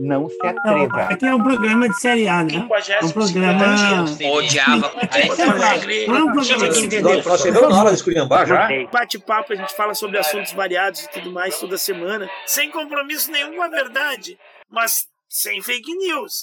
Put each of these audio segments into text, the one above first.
não se atreva. Aqui é um programa de série A, né? Um programa. Odiava. Nós chegamos na hora de esculhambar já. Bate-papo, a gente fala sobre assuntos variados e tudo mais toda semana, sem compromisso nenhum com a verdade, mas sem fake news.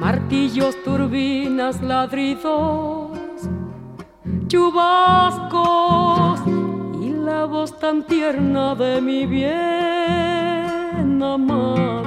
martillos, turbinas, ladridos, chubascos y la voz tan tierna de mi bien amado.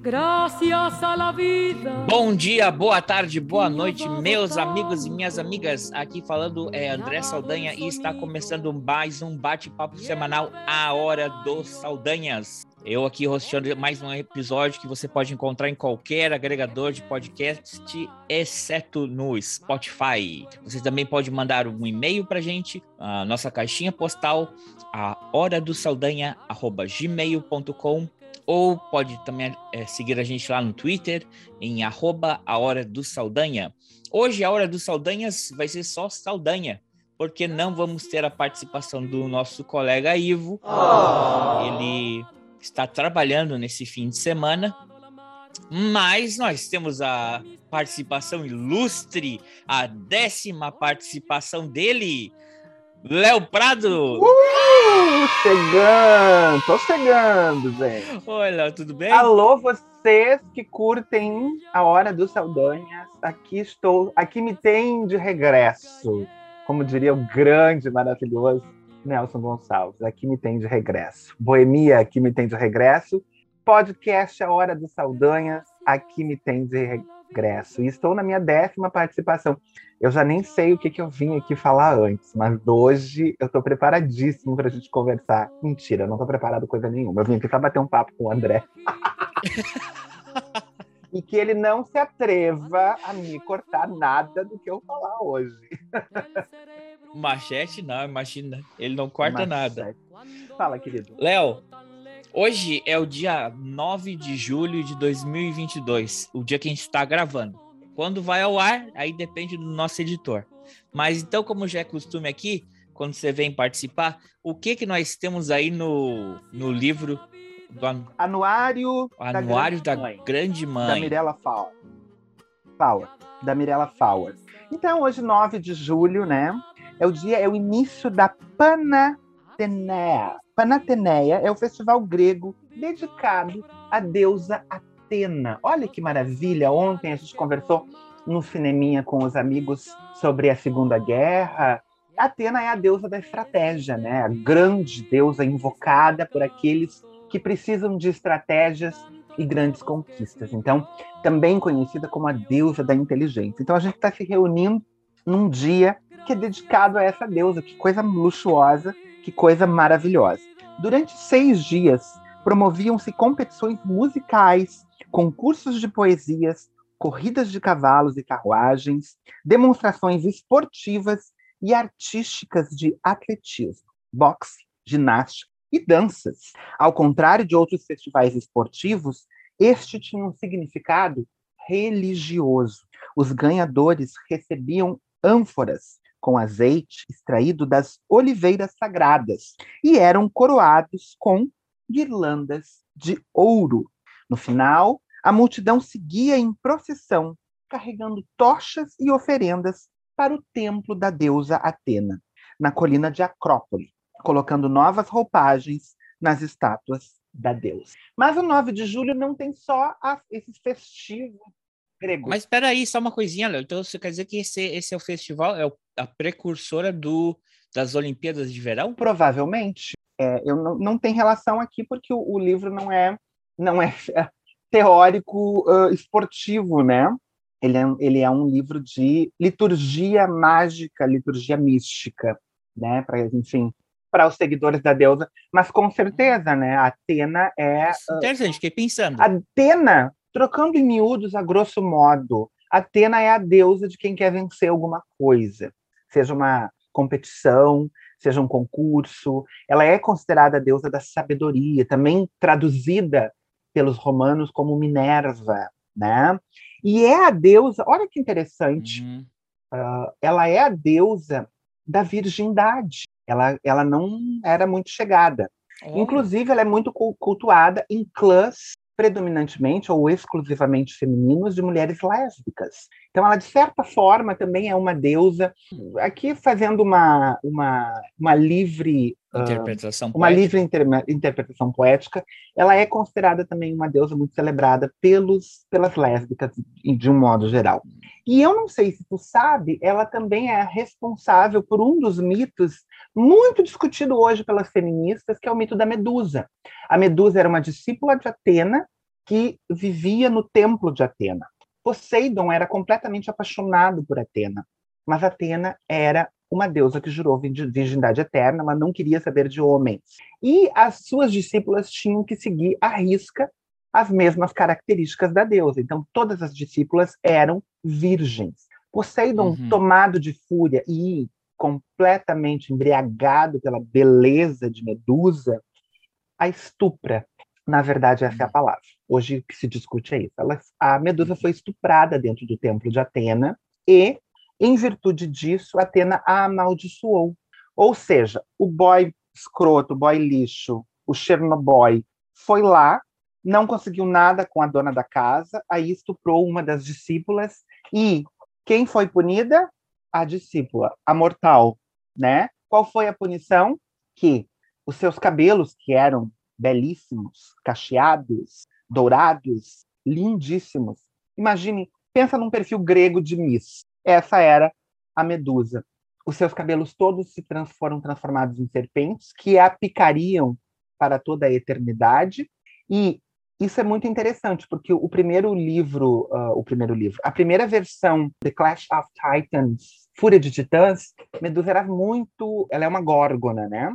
Gracias a la vida. Bom dia, boa tarde, boa noite, meus amigos e minhas amigas. Aqui falando é André Saldanha e está começando mais um bate-papo semanal A Hora dos Saldanhas. Eu aqui rosteando mais um episódio que você pode encontrar em qualquer agregador de podcast, exceto no Spotify. Você também pode mandar um e-mail para gente, a nossa caixinha postal, a hora do saldanha, gmail.com ou pode também é, seguir a gente lá no Twitter, em arroba a hora do Saldanha. Hoje a hora dos Saldanhas vai ser só Saldanha, porque não vamos ter a participação do nosso colega Ivo. Oh. Ele está trabalhando nesse fim de semana, mas nós temos a participação ilustre, a décima participação dele, Léo Prado. Uh, chegando, tô chegando, gente. Oi, Léo, tudo bem? Alô, vocês que curtem a Hora dos Saldanhas. Aqui estou, aqui me tem de regresso. Como diria o grande, maravilhoso Nelson Gonçalves. Aqui me tem de regresso. Boemia, aqui me tem de regresso. Podcast A Hora dos Saldanhas, aqui me tem de regresso. E estou na minha décima participação. Eu já nem sei o que, que eu vim aqui falar antes, mas hoje eu estou preparadíssimo para a gente conversar. Mentira, eu não estou preparado coisa nenhuma. Eu vim aqui só bater um papo com o André. e que ele não se atreva a me cortar nada do que eu falar hoje. Machete não, imagina. Ele não corta Machete. nada. Fala, querido. Léo, hoje é o dia 9 de julho de 2022, o dia que a gente está gravando. Quando vai ao ar, aí depende do nosso editor. Mas então, como já é costume aqui, quando você vem participar, o que que nós temos aí no, no livro do Anuário, Anuário da, Grande, da Grande Mãe. Da Mirella Fauer. Fauer. Da Mirella Fauer. Então, hoje, 9 de julho, né? É o dia, é o início da Panatheneia. Panatheneia é o festival grego dedicado à deusa Atena. Olha que maravilha! Ontem a gente conversou no cineminha com os amigos sobre a Segunda Guerra. Atena é a deusa da estratégia, né? A grande deusa invocada por aqueles que precisam de estratégias e grandes conquistas. Então, também conhecida como a deusa da inteligência. Então, a gente está se reunindo num dia que é dedicado a essa deusa. Que coisa luxuosa, que coisa maravilhosa. Durante seis dias, promoviam-se competições musicais, concursos de poesias, corridas de cavalos e carruagens, demonstrações esportivas e artísticas de atletismo, boxe, ginástica e danças. Ao contrário de outros festivais esportivos, este tinha um significado religioso. Os ganhadores recebiam ânforas com azeite extraído das oliveiras sagradas e eram coroados com guirlandas de ouro. No final, a multidão seguia em procissão, carregando tochas e oferendas para o templo da deusa Atena, na colina de Acrópole, colocando novas roupagens nas estátuas da deusa. Mas o 9 de julho não tem só a, esses festivos gregos. Mas espera aí, só uma coisinha, Léo. Então você quer dizer que esse, esse é o festival, é a precursora do, das Olimpíadas de Verão? Provavelmente. É, eu não, não tem relação aqui porque o, o livro não é não é teórico uh, esportivo, né? Ele é, ele é um livro de liturgia mágica, liturgia mística, né? Para enfim, para os seguidores da deusa, mas com certeza, né? Atena é interessante. Fiquei pensando. Atena, trocando em miúdos a grosso modo, Atena é a deusa de quem quer vencer alguma coisa, seja uma competição, seja um concurso. Ela é considerada a deusa da sabedoria, também traduzida pelos romanos como Minerva, né? E é a deusa, olha que interessante, uhum. uh, ela é a deusa da virgindade. Ela, ela não era muito chegada. Oh. Inclusive, ela é muito cultuada em clãs predominantemente ou exclusivamente femininos de mulheres lésbicas. Então, ela, de certa forma, também é uma deusa. Aqui, fazendo uma, uma, uma livre. Ah, interpretação uh, uma livre inter interpretação poética, ela é considerada também uma deusa muito celebrada pelos, pelas lésbicas, de um modo geral. E eu não sei se tu sabe, ela também é responsável por um dos mitos muito discutido hoje pelas feministas, que é o mito da Medusa. A Medusa era uma discípula de Atena que vivia no templo de Atena. Poseidon era completamente apaixonado por Atena, mas Atena era uma deusa que jurou virgindade eterna, mas não queria saber de homens. E as suas discípulas tinham que seguir à risca as mesmas características da deusa. Então, todas as discípulas eram virgens. Poseidon, uhum. tomado de fúria e completamente embriagado pela beleza de Medusa, a estupra. Na verdade, essa é a uhum. palavra. Hoje o que se discute é isso. Ela, a Medusa foi estuprada dentro do templo de Atena e, em virtude disso, Atena a amaldiçoou. Ou seja, o boy escroto, o boy lixo, o Chernobyl, foi lá, não conseguiu nada com a dona da casa, aí estuprou uma das discípulas e quem foi punida? A discípula, a mortal, né? Qual foi a punição? Que os seus cabelos, que eram belíssimos, cacheados, dourados, lindíssimos. Imagine, pensa num perfil grego de Miss. Essa era a Medusa. Os seus cabelos todos se foram transformados em serpentes que a picariam para toda a eternidade. E isso é muito interessante, porque o primeiro livro, uh, o primeiro livro, a primeira versão The Clash of Titans, Fúria de Titãs, Medusa era muito, ela é uma górgona, né?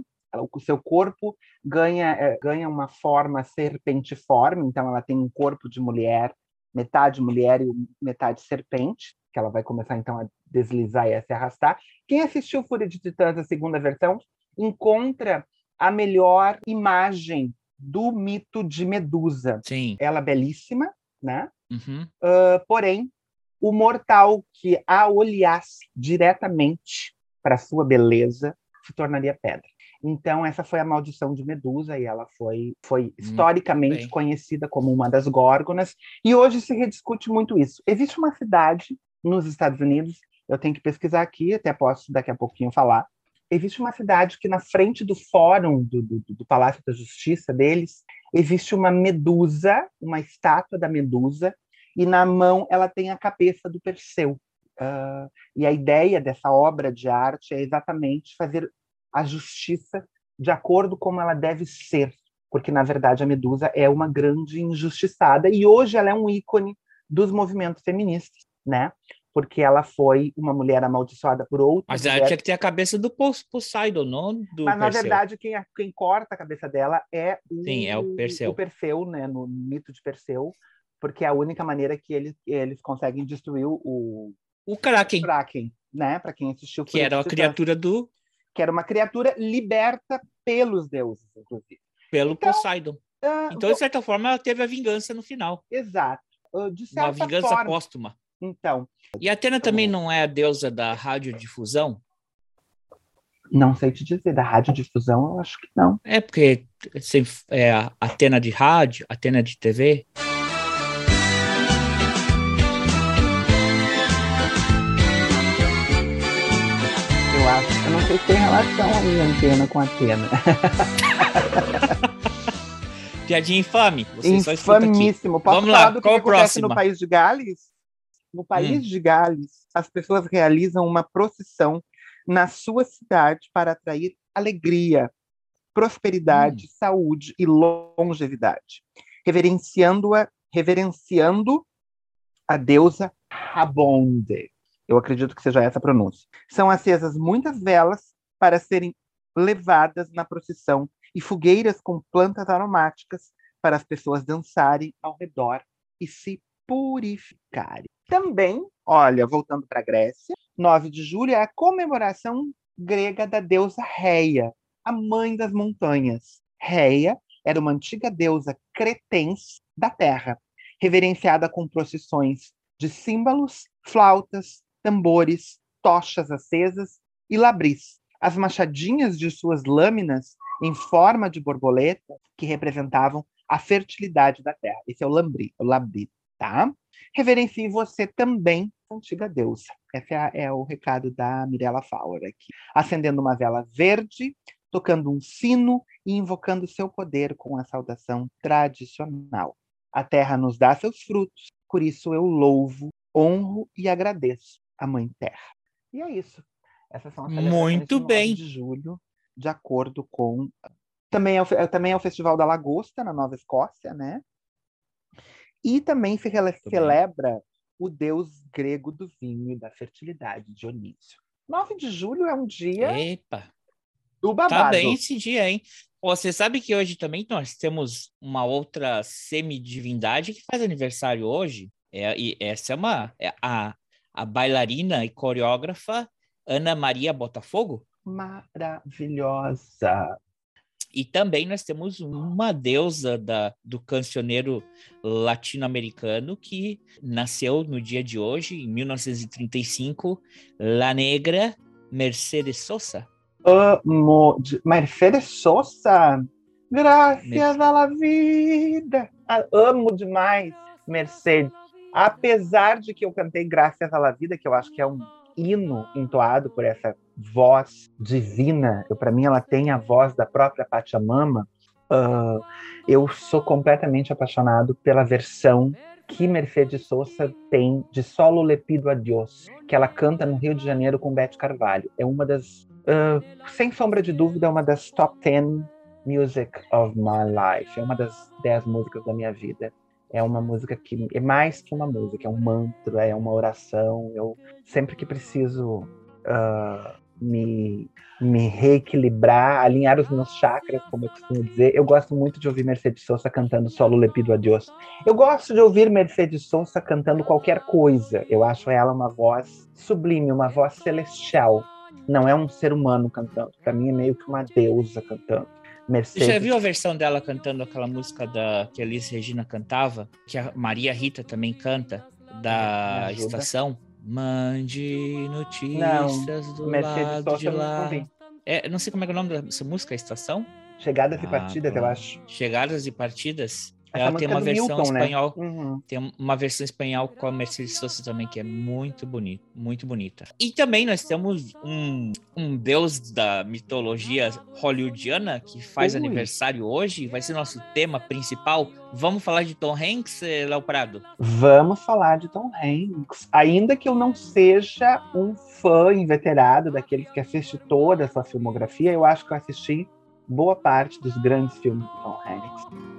o seu corpo ganha, é, ganha uma forma serpentiforme, então ela tem um corpo de mulher, metade mulher e metade serpente, que ela vai começar então a deslizar e a se arrastar. Quem assistiu Fúria de Titãs, a segunda versão, encontra a melhor imagem do mito de Medusa. Sim. Ela é belíssima, né? Uhum. Uh, porém, o mortal que a olhasse diretamente para sua beleza se tornaria pedra. Então, essa foi a maldição de Medusa, e ela foi, foi hum, historicamente conhecida como uma das górgonas, e hoje se rediscute muito isso. Existe uma cidade nos Estados Unidos, eu tenho que pesquisar aqui, até posso daqui a pouquinho falar. Existe uma cidade que, na frente do fórum do, do, do Palácio da Justiça deles, existe uma medusa, uma estátua da medusa, e na mão ela tem a cabeça do Perseu. Uh, e a ideia dessa obra de arte é exatamente fazer a justiça de acordo como ela deve ser, porque na verdade a Medusa é uma grande injustiçada e hoje ela é um ícone dos movimentos feministas, né? Porque ela foi uma mulher amaldiçoada por outro. Mas ela tinha que ter a cabeça do Poseidon, não do Mas na verdade quem, quem corta a cabeça dela é o, Sim, é o Perseu. o Perseu, né? No mito de Perseu, porque é a única maneira que eles, eles conseguem destruir o o Kraken. Kraken, né? Para quem assistiu. Que era a criatura do que era uma criatura liberta pelos deuses, inclusive. Pelo então, Poseidon. Uh, então, de certa forma, ela teve a vingança no final. Exato. Uh, de certa uma vingança forma, póstuma. Então. E Atena também não é a deusa da radiodifusão? Não sei te dizer, da radiodifusão eu acho que não. É porque é a antena de rádio, antena de TV. Se tem relação aí antena com antena. Piadinha infame. Você Infamíssimo. Posso Vamos falar lá, do que, que acontece no país de Gales? No país hum. de Gales, as pessoas realizam uma procissão na sua cidade para atrair alegria, prosperidade, hum. saúde e longevidade, reverenciando-a, reverenciando a deusa Rabonde. Eu acredito que seja essa a pronúncia. São acesas muitas velas para serem levadas na procissão e fogueiras com plantas aromáticas para as pessoas dançarem ao redor e se purificarem. Também, olha, voltando para a Grécia, 9 de julho é a comemoração grega da deusa Reia, a mãe das montanhas. Reia era uma antiga deusa cretense da terra, reverenciada com procissões de símbolos, flautas, tambores, tochas acesas e labris. As machadinhas de suas lâminas em forma de borboleta que representavam a fertilidade da terra. Esse é o lambri, o labri tá? Reverencie você também, antiga deusa. Esse é, é o recado da Mirella Fauer aqui. Acendendo uma vela verde, tocando um sino e invocando seu poder com a saudação tradicional. A terra nos dá seus frutos, por isso eu louvo, honro e agradeço a Mãe Terra. E é isso. Essas são as Muito bem. de julho, de acordo com também é, o, também é o Festival da Lagosta na Nova Escócia, né? E também se celebra o deus grego do vinho e da fertilidade, Dionísio. 9 de julho é um dia Epa. do babado. Tá bem esse dia, hein? Você sabe que hoje também nós temos uma outra semidivindade que faz aniversário hoje? É, e essa é uma é a, a bailarina e coreógrafa Ana Maria Botafogo. Maravilhosa. E também nós temos uma deusa da, do cancioneiro latino-americano que nasceu no dia de hoje, em 1935, La Negra Mercedes Sosa. Amo. Mercedes Sosa? Graças à vida. Ah, amo demais Mercedes. Apesar de que eu cantei Graças à Vida, que eu acho que é um hino entoado por essa voz divina. Para mim, ela tem a voz da própria Pachamama. Uh, eu sou completamente apaixonado pela versão que Mercedes Sosa tem de Solo Lepido a Dios, que ela canta no Rio de Janeiro com Beth Carvalho. É uma das, uh, sem sombra de dúvida, é uma das top 10 music of my life. É uma das 10 músicas da minha vida é uma música que é mais que uma música, é um mantra, é uma oração. Eu sempre que preciso uh, me, me reequilibrar, alinhar os meus chakras, como eu costumo dizer, eu gosto muito de ouvir Mercedes Sosa cantando Solo Lepido Adiós. Eu gosto de ouvir Mercedes Sosa cantando qualquer coisa. Eu acho ela uma voz sublime, uma voz celestial. Não é um ser humano cantando. Para mim é meio que uma deusa cantando. Mercedes. Você já viu a versão dela cantando aquela música da que a Alice Regina cantava, que a Maria Rita também canta, da estação? Mande notícias não, do Mercedes lado de lá. Não, é, não sei como é, é o nome dessa música, a estação? Chegadas ah, e partidas, eu acho. Chegadas e partidas? Ela tem uma versão Milton, né? espanhol, né? uhum. tem uma versão espanhol com a Mercedes Sosa também que é muito bonita, muito bonita. E também nós temos um, um deus da mitologia hollywoodiana que faz Ui. aniversário hoje, vai ser nosso tema principal. Vamos falar de Tom Hanks, eh, Léo Prado? Vamos falar de Tom Hanks, ainda que eu não seja um fã inveterado daqueles que assiste toda a sua filmografia, eu acho que eu assisti boa parte dos grandes filmes de Tom Hanks.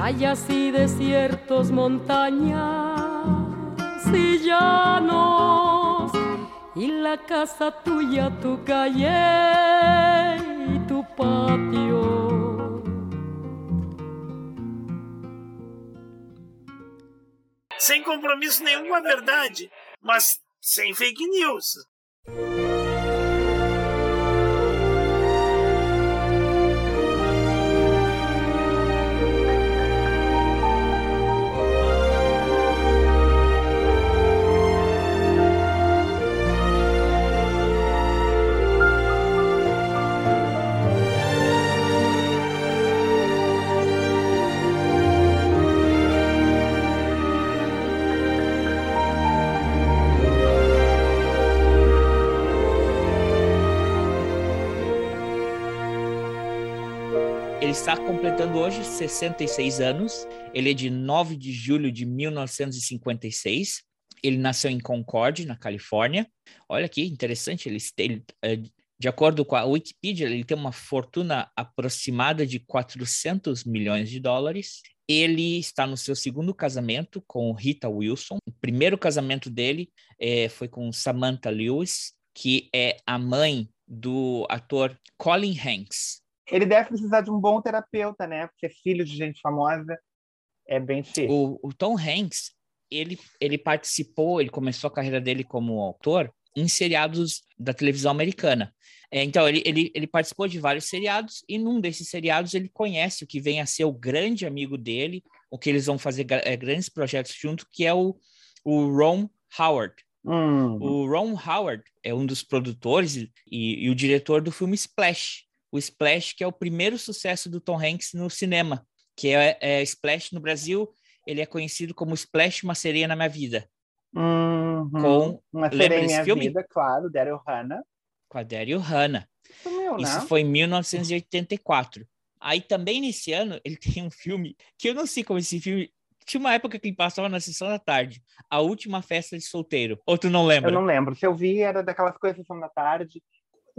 playas y desiertos, montañas y llanos, y la casa tuya, tu calle y tu patio. Sem compromisso nenhum com a verdade, mas sem fake news. Está completando hoje 66 anos. Ele é de 9 de julho de 1956. Ele nasceu em Concord, na Califórnia. Olha que interessante, ele, eh, de acordo com a Wikipedia, ele tem uma fortuna aproximada de 400 milhões de dólares. Ele está no seu segundo casamento com Rita Wilson. O primeiro casamento dele é, foi com Samantha Lewis, que é a mãe do ator Colin Hanks. Ele deve precisar de um bom terapeuta, né? Porque filho de gente famosa é bem difícil. O, o Tom Hanks, ele, ele participou, ele começou a carreira dele como autor em seriados da televisão americana. É, então, ele, ele, ele participou de vários seriados e num desses seriados ele conhece o que vem a ser o grande amigo dele, o que eles vão fazer é, grandes projetos junto, que é o, o Ron Howard. Hum. O Ron Howard é um dos produtores e, e o diretor do filme Splash, o Splash, que é o primeiro sucesso do Tom Hanks no cinema, que é, é Splash no Brasil, ele é conhecido como Splash, Uma Sereia na Minha Vida. Uhum. Com, Uma Sereia na Minha filme? Vida, claro, Daryl Hannah. Com a Daryl Hannah. Isso, né? foi em 1984. Aí também nesse ano ele tem um filme que eu não sei como esse filme tinha uma época que ele passava na sessão da tarde, A Última Festa de Solteiro. Ou tu não lembra? Eu não lembro. Se eu vi, era daquelas coisas sessão da tarde.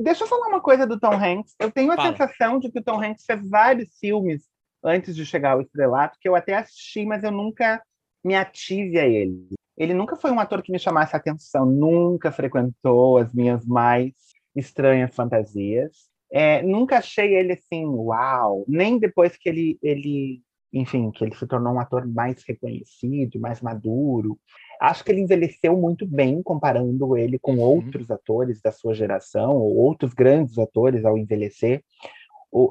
Deixa eu falar uma coisa do Tom Hanks. Eu tenho a Fala. sensação de que o Tom Hanks fez vários filmes antes de chegar ao estrelato, que eu até assisti, mas eu nunca me ative a ele. Ele nunca foi um ator que me chamasse a atenção, nunca frequentou as minhas mais estranhas fantasias. É, nunca achei ele assim, uau, nem depois que ele, ele, enfim, que ele se tornou um ator mais reconhecido, mais maduro. Acho que ele envelheceu muito bem comparando ele com Uhum. outros atores da sua geração, ou outros grandes atores ao envelhecer.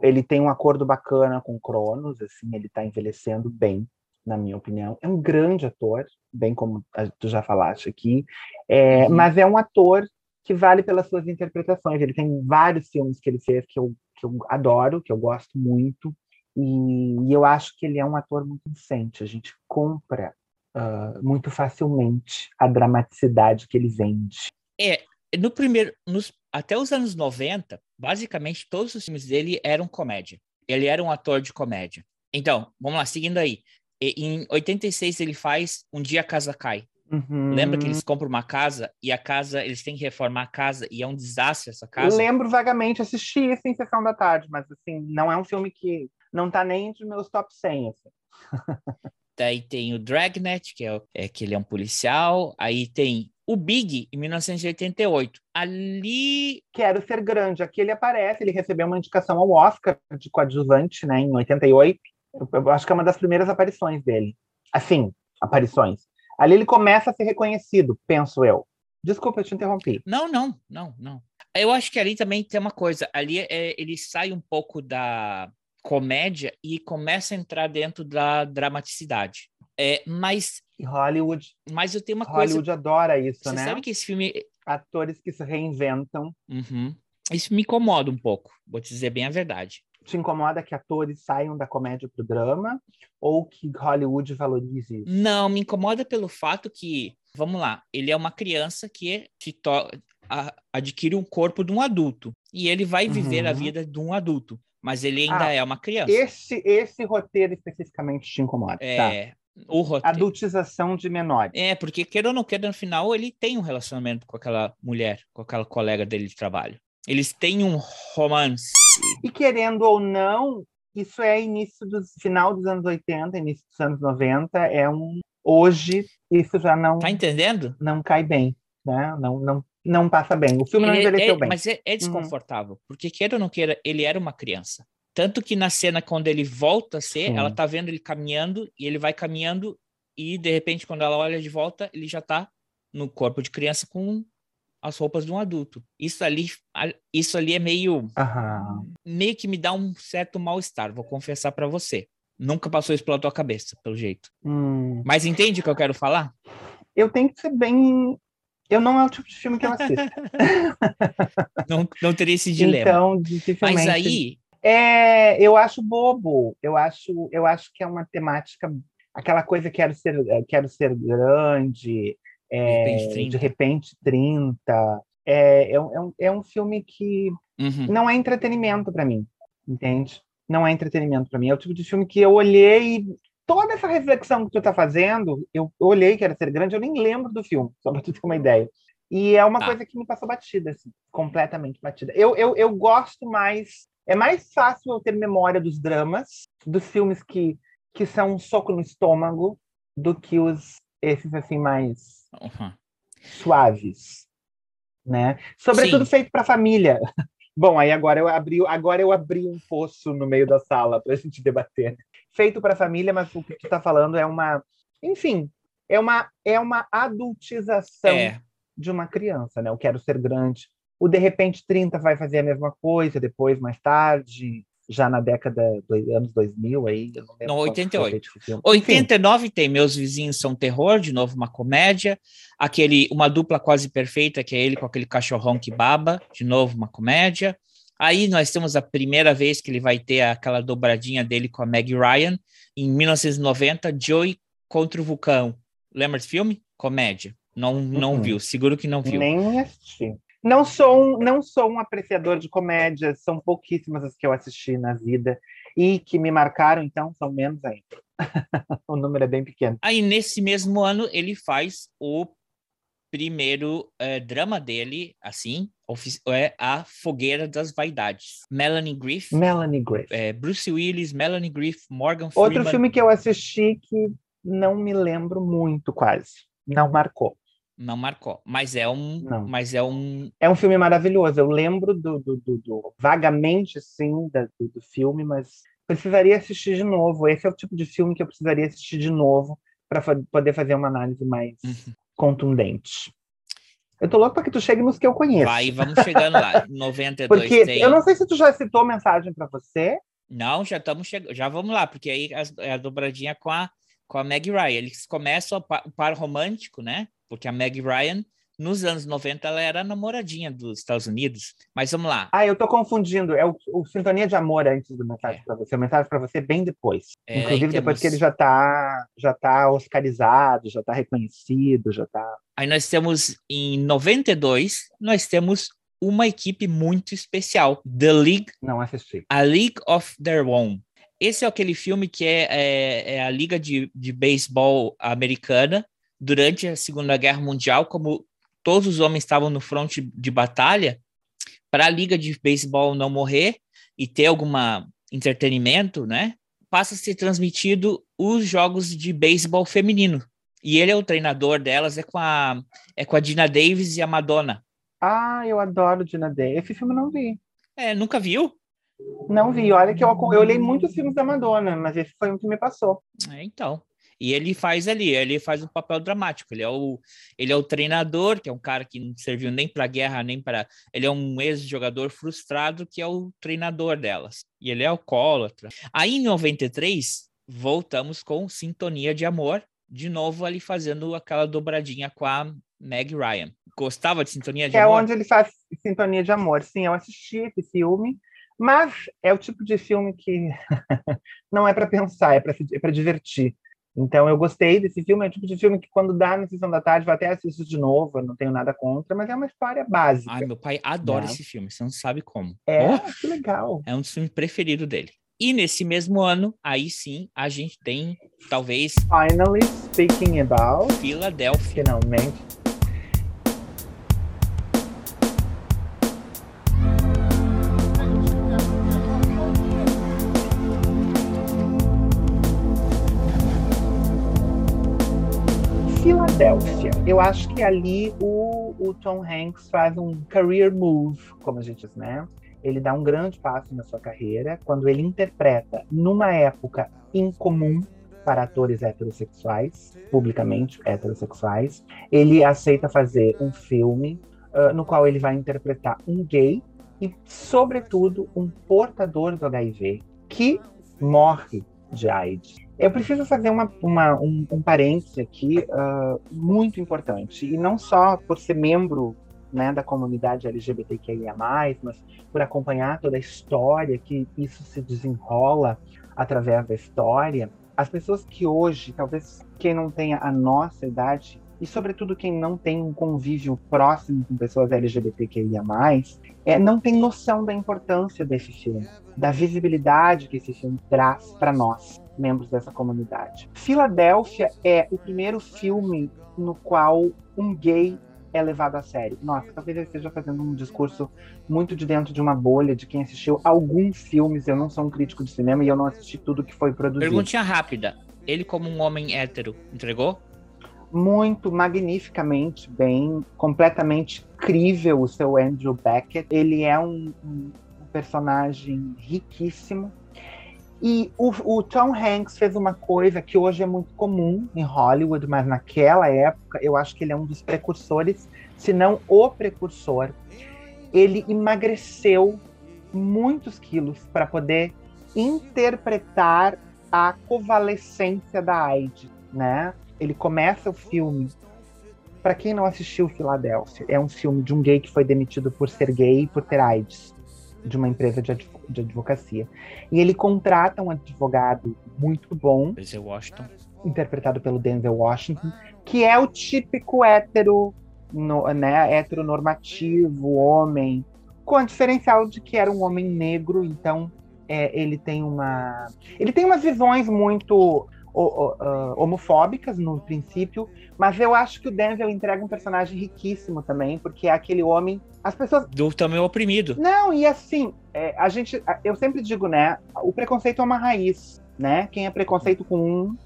Ele tem um acordo bacana com Cronos, assim, ele está envelhecendo bem, na minha opinião. É um grande ator, bem como tu já falaste aqui, é, Uhum. mas é um ator que vale pelas suas interpretações. Ele tem vários filmes que ele fez que eu, que eu adoro, que eu gosto muito, e, e eu acho que ele é um ator muito inocente. A gente compra ah, muito facilmente a dramaticidade que ele vende. É, no primeiro, nos, até os anos 90, basicamente todos os filmes dele eram comédia. Ele era um ator de comédia. Então, vamos lá, seguindo aí. E- Em 86 ele faz Um Dia a Casa Cai. Uhum. Lembra que eles compram uma casa e a casa, eles têm que reformar a casa e é um desastre essa casa? Lembro vagamente, assisti isso em Sessão da Tarde, mas assim, não é um filme que não tá nem entre meus top 100. assim. Daí tem o Dragnet, que é, é que ele é um policial. Aí tem o Big, em 1988. Ali Quero Ser Grande, aqui ele aparece, ele recebeu uma indicação ao Oscar de coadjuvante, né, em 88. Eu, eu acho que é uma das primeiras aparições dele. Assim, aparições. Ali ele começa a ser reconhecido, penso eu. Desculpa, eu te interrompi. Não, não, não, não. Eu acho que ali também tem uma coisa. Ali é, ele sai um pouco da comédia e começa a entrar dentro da dramaticidade. É, mas, Hollywood, mas eu tenho uma coisa. Hollywood adora isso, Você né? sabe que esse filme. Atores que se reinventam. Uhum. Isso me incomoda um pouco, vou te dizer bem a verdade. Te incomoda que atores saiam da comédia pro drama ou que Hollywood valorize isso? Não, me incomoda pelo fato que, vamos lá, ele é uma criança que se to- a- adquire um corpo de um adulto e ele vai viver a Uhum. vida de um adulto, mas ele ainda Ah, é uma criança. Esse, esse roteiro especificamente te incomoda, tá? É, o roteiro. Adultização de menores. É, porque queira ou não queira, no final ele tem um relacionamento com aquela mulher, com aquela colega dele de trabalho. Eles têm um romance. E querendo ou não, isso é início do final dos anos 80, início dos anos 90, é um hoje isso já não Tá entendendo? não cai bem, né? Não não não passa bem. O filme não Ele- envelheceu é- bem. Mas é, é desconfortável, porque queira ou não queira, ele era uma criança. Tanto que na cena, quando ele volta a ser, Sim. ela tá vendo ele caminhando, e ele vai caminhando, e de repente, quando ela olha de volta, ele já tá no corpo de criança com as roupas de um adulto. Isso ali, isso ali é meio, Aham. meio que me dá um certo mal-estar, vou confessar pra você. Nunca passou isso pela tua cabeça, pelo jeito. Hum. Mas entende o que eu quero falar? Eu tenho que ser bem. Eu não é o tipo de filme que eu assisto. Não, não teria esse dilema. então, dificilmente. Mas aí, É, eu acho bobo. Eu acho, eu acho que é uma temática, aquela coisa quero ser, quero ser grande, é, repente 30. de repente 30. É, é, um- é um, é um filme que uhum, não é entretenimento para mim, entende? Não é entretenimento para mim. É o tipo de filme que eu olhei e toda essa reflexão que tu tá fazendo, eu olhei que era ser grande, eu nem lembro do filme, só para tu ter uma ideia. E é uma Tá. coisa que me passou batida, assim, completamente batida. Eu, eu, eu gosto mais. É mais fácil eu ter memória dos dramas, dos filmes que, que são um soco no estômago, do que os esses assim mais uhum. suaves, né? Sobretudo Sim. feito para família. Bom, aí agora eu abri, agora eu abri um poço no meio da sala para a gente debater. Feito para família, mas o que tu está falando é uma, enfim, é uma é uma adultização É, de uma criança, né? Eu quero ser grande. O de repente 30 vai fazer a mesma coisa, depois mais tarde, já na década dos anos 2000 aí, eu não lembro Não, qual que foi 88. esse filme. Enfim, 89 tem Meus Vizinhos São Terror, de novo uma comédia. Aquele Uma Dupla Quase Perfeita, que é ele com aquele cachorrão que baba, de novo uma comédia. Aí nós temos a primeira vez que ele vai ter aquela dobradinha dele com a Meg Ryan, em 1990, Joey contra o Vulcão. Lembra desse filme? Comédia. Não, não Uhum. viu, seguro que não viu. Nem assisti. Não sou, um, não sou um apreciador de comédias, são pouquíssimas as que eu assisti na vida e que me marcaram, então são menos ainda. o número é bem pequeno. Aí, nesse mesmo ano, ele faz o primeiro eh, drama dele, assim, é A Fogueira das Vaidades. Melanie Griffith, Melanie Griffith. eh, Bruce Willis, Melanie Griffith, Morgan Outro Freeman. filme que eu assisti que não me lembro muito, quase. Não marcou. Não marcou, mas é um, Não. mas é um, É um filme maravilhoso. Eu lembro do, do, do- do- vagamente, sim, da- do, do filme, mas precisaria assistir de novo. Esse é o tipo de filme que eu precisaria assistir de novo para poder fazer uma análise mais Uhum. contundente. Eu tô louco para que tu chegue nos que eu conheço. vai, vamos chegando lá. 92 Porque tem. eu não sei se tu já citou mensagem para você. Não, já estamos chegando, já vamos lá, porque aí é a dobradinha com a com a Meg Ryan. Eles começam o pa- o par romântico, né? Porque a Meg Ryan nos anos 90 ela era namoradinha dos Estados Unidos. Mas vamos lá. Ah, eu tô confundindo. É o, o Sintonia de Amor antes do mensagem É. para você. O mensagem para você bem depois. É, Inclusive aí depois temos- que ele já tá, já tá oscarizado, já tá reconhecido, já tá. Aí nós temos em 92, nós temos uma equipe muito especial, The League, Não assisti. A League of Their Own. Esse é aquele filme que é, é- é a liga de, de beisebol americana durante a Segunda Guerra Mundial, como todos os homens estavam no fronte de batalha, para a liga de beisebol não morrer e ter alguma entretenimento, né? Passa a ser transmitido os jogos de beisebol feminino. E ele é o treinador delas, é com a, é com a Dina Davis e a Madonna. Ah, eu adoro Dina Day. Esse filme eu não vi. É, nunca viu? Não vi. Olha que eu, eu olhei muitos filmes da Madonna, mas esse foi um que me passou. É, então. E ele faz ali, ele faz um papel dramático. Ele é o, ele é o treinador, que é um cara que não serviu nem para guerra, nem para. Ele é um ex-jogador frustrado, que é o treinador delas. E ele é alcoólatra. Aí em 93, voltamos com Sintonia de Amor, de novo ali fazendo aquela dobradinha com a Meg Ryan. Gostava de Sintonia de é Amor? onde ele faz Sintonia de Amor. Sim, eu assisti esse filme, mas é o tipo de filme que não é para pensar, é para divertir. Então eu gostei desse filme, é o tipo de filme que quando dá na sessão da tarde, eu até assisto de novo, eu não tenho nada contra, mas é uma história básica. Ai, meu pai adora Não. esse filme, você não sabe como. É, Oh, que legal. É um dos filmes preferidos dele. E nesse mesmo ano, aí sim, a gente tem, talvez, Finally speaking about, Filadélfia. finalmente. Eu acho que ali o, o Tom Hanks faz um career move, como a gente diz, né? Ele dá um grande passo na sua carreira quando ele interpreta, numa época incomum para atores heterossexuais, publicamente heterossexuais, ele aceita fazer um filme uh, no qual ele vai interpretar um gay e, sobretudo, um portador do HIV que morre de AIDS. Eu preciso fazer uma, uma, um, um parênteses aqui uh, muito importante, e não só por ser membro né, da comunidade LGBTQIA, mas por acompanhar toda a história que isso se desenrola através da história. As pessoas que hoje, talvez quem não tenha a nossa idade, e sobretudo quem não tem um convívio próximo com pessoas LGBTQIA+, é, não tem noção da importância desse filme, da visibilidade que esse filme traz para nós, membros dessa comunidade. Filadélfia é o primeiro filme no qual um gay é levado a sério. Nossa, talvez eu esteja fazendo um discurso muito de dentro de uma bolha de quem assistiu alguns filmes. Eu não sou um crítico de cinema e eu não assisti tudo que foi produzido. Perguntinha rápida. Ele, como um homem hétero, entregou? Muito magnificamente bem, completamente crível o seu Andrew Beckett. Ele é um, um personagem riquíssimo. E o, o, Tom Hanks fez uma coisa que hoje é muito comum em Hollywood, mas naquela época eu acho que ele é um dos precursores, se não o precursor. Ele emagreceu muitos quilos para poder interpretar a convalescência da AIDS, né? Ele começa o filme. Para quem não assistiu Filadélfia, é um filme de um gay que foi demitido por ser gay e por ter AIDS, de uma empresa de, adv de advocacia. E ele contrata um advogado muito bom, Denzel Washington, interpretado pelo Denzel Washington, que é o típico hétero, no, né, heteronormativo, homem, com a diferencial de que era um homem negro, então é, ele tem uma. Ele tem umas visões muito homofóbicas no princípio, mas eu acho que o Denzel entrega um personagem riquíssimo também, porque é aquele homem. As pessoas. Do também oprimido. Não, e assim, é, a gente. Eu sempre digo, né? O preconceito é uma raiz, né? Quem é preconceito com um,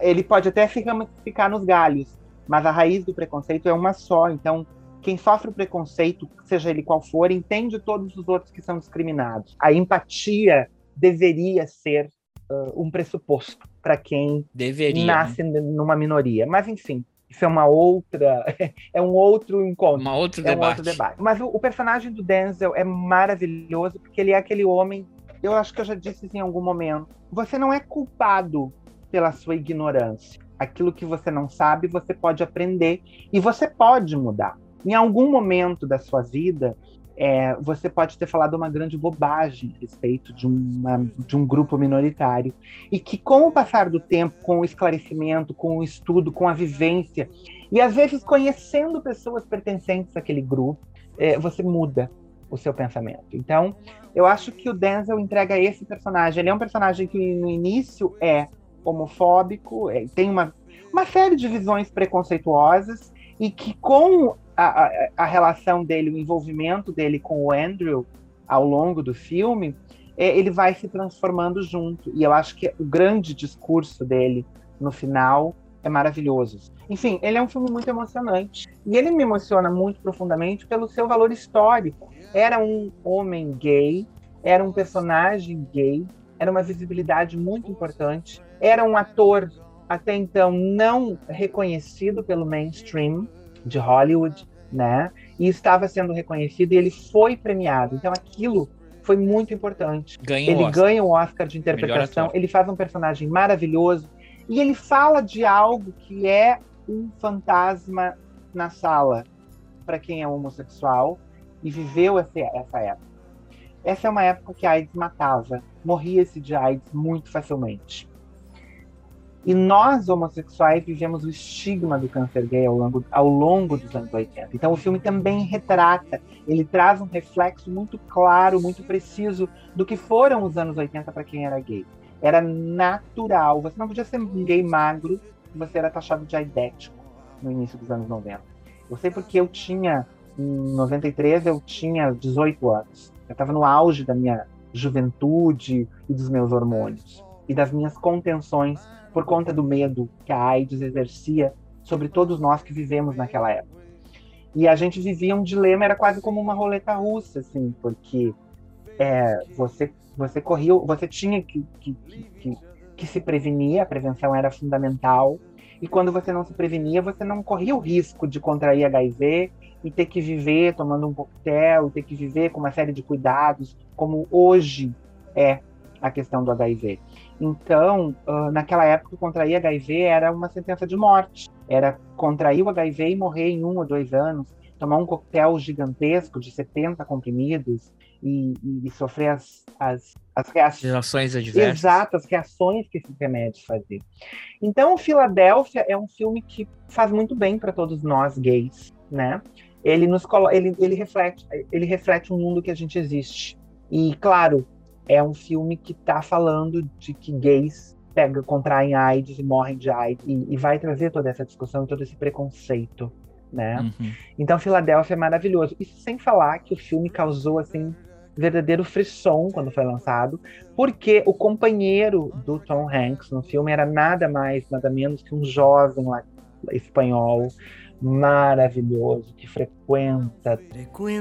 ele pode até se ramificar nos galhos, mas a raiz do preconceito é uma só. Então, quem sofre o preconceito, seja ele qual for, entende todos os outros que são discriminados. A empatia deveria ser uh, um pressuposto para quem Deveria. nasce numa minoria. Mas, enfim, isso é uma outra. é um outro encontro. Outro é debate. Um outro debate. Mas o, o, personagem do Denzel é maravilhoso porque ele é aquele homem. Eu acho que eu já disse isso em algum momento. Você não é culpado pela sua ignorância. Aquilo que você não sabe, você pode aprender e você pode mudar. Em algum momento da sua vida, é, você pode ter falado uma grande bobagem a respeito de, uma, de um grupo minoritário. E que, com o passar do tempo, com o esclarecimento, com o estudo, com a vivência, e às vezes conhecendo pessoas pertencentes àquele grupo, é, você muda o seu pensamento. Então, eu acho que o Denzel entrega esse personagem. Ele é um personagem que no início é homofóbico, é, tem uma, uma série de visões preconceituosas, e que com a, a, a, relação dele, o envolvimento dele com o Andrew ao longo do filme, é, ele vai se transformando junto. E eu acho que o grande discurso dele no final é maravilhoso. Enfim, ele é um filme muito emocionante. E ele me emociona muito profundamente pelo seu valor histórico. Era um homem gay, era um personagem gay, era uma visibilidade muito importante, era um ator até então não reconhecido pelo mainstream de Hollywood, né? E estava sendo reconhecido e ele foi premiado. Então aquilo foi muito importante. Ganha ele ganha o Oscar de interpretação, ele faz um personagem maravilhoso e ele fala de algo que é um fantasma na sala para quem é homossexual e viveu essa, essa época. Essa é uma época que a AIDS matava, morria-se de AIDS muito facilmente. E nós, homossexuais, vivemos o estigma do câncer gay ao longo, ao longo dos anos 80. Então o filme também retrata, ele traz um reflexo muito claro, muito preciso do que foram os anos 80 para quem era gay. Era natural, você não podia ser um gay magro, você era taxado de aidético no início dos anos 90. Eu sei porque eu tinha, em 93, eu tinha 18 anos. Eu estava no auge da minha juventude e dos meus hormônios e das minhas contenções por conta do medo que a AIDS exercia sobre todos nós que vivemos naquela época. E a gente vivia um dilema, era quase como uma roleta russa, assim, porque é, você, você corria, você tinha que, que, que, que se prevenir, a prevenção era fundamental, e quando você não se prevenia, você não corria o risco de contrair HIV e ter que viver tomando um coquetel, ter que viver com uma série de cuidados, como hoje é a questão do HIV. Então, uh, naquela época, contrair HIV era uma sentença de morte. Era contrair o HIV e morrer em um ou dois anos, tomar um coquetel gigantesco de 70 comprimidos e, e, e sofrer as, as, as reações adversas. Exato, as reações que esses remédios faziam. Então, Filadélfia é um filme que faz muito bem para todos nós gays, né? Ele nos ele, ele reflete ele reflete o mundo que a gente existe. E claro, é um filme que está falando de que gays pegam, contraem AIDS e morrem de AIDS e, e, vai trazer toda essa discussão e todo esse preconceito, né? Uhum. Então, Filadélfia é maravilhoso. Isso sem falar que o filme causou assim verdadeiro frisson quando foi lançado, porque o companheiro do Tom Hanks no filme era nada mais, nada menos que um jovem lá, espanhol maravilhoso que frequenta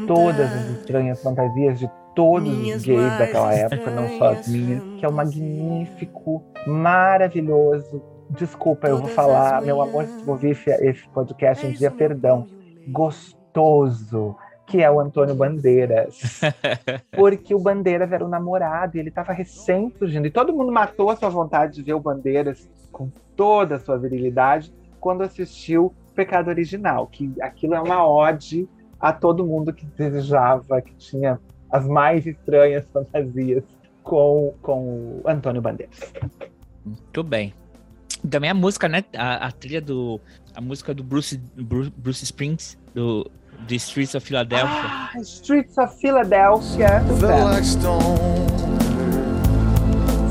todas as estranhas fantasias de todos os gays daquela época, não só as minhas, que é um magnífico, maravilhoso. Desculpa, eu vou falar, meu amor, se ouvir esse, esse podcast um dia, perdão. Gostoso, que é o Antônio Bandeiras. Porque o Bandeiras era o namorado e ele estava recém surgindo. E todo mundo matou a sua vontade de ver o Bandeiras com toda a sua virilidade quando assistiu Pecado Original, que aquilo é uma ode a todo mundo que desejava, que tinha as mais estranhas fantasias com, com o Antônio Bandeiras. Muito bem. Também a música, né? A, a trilha do. A música do Bruce, Bruce, Bruce Springs, do The Streets of Philadelphia. Ah, Streets of Philadelphia. like stone.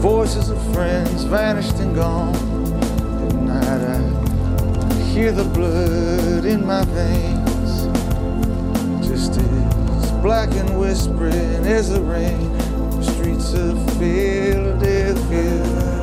Voices of friends vanished and gone. At night I hear the blood in my veins. Just black and whispering as the rain, streets of Philadelphia.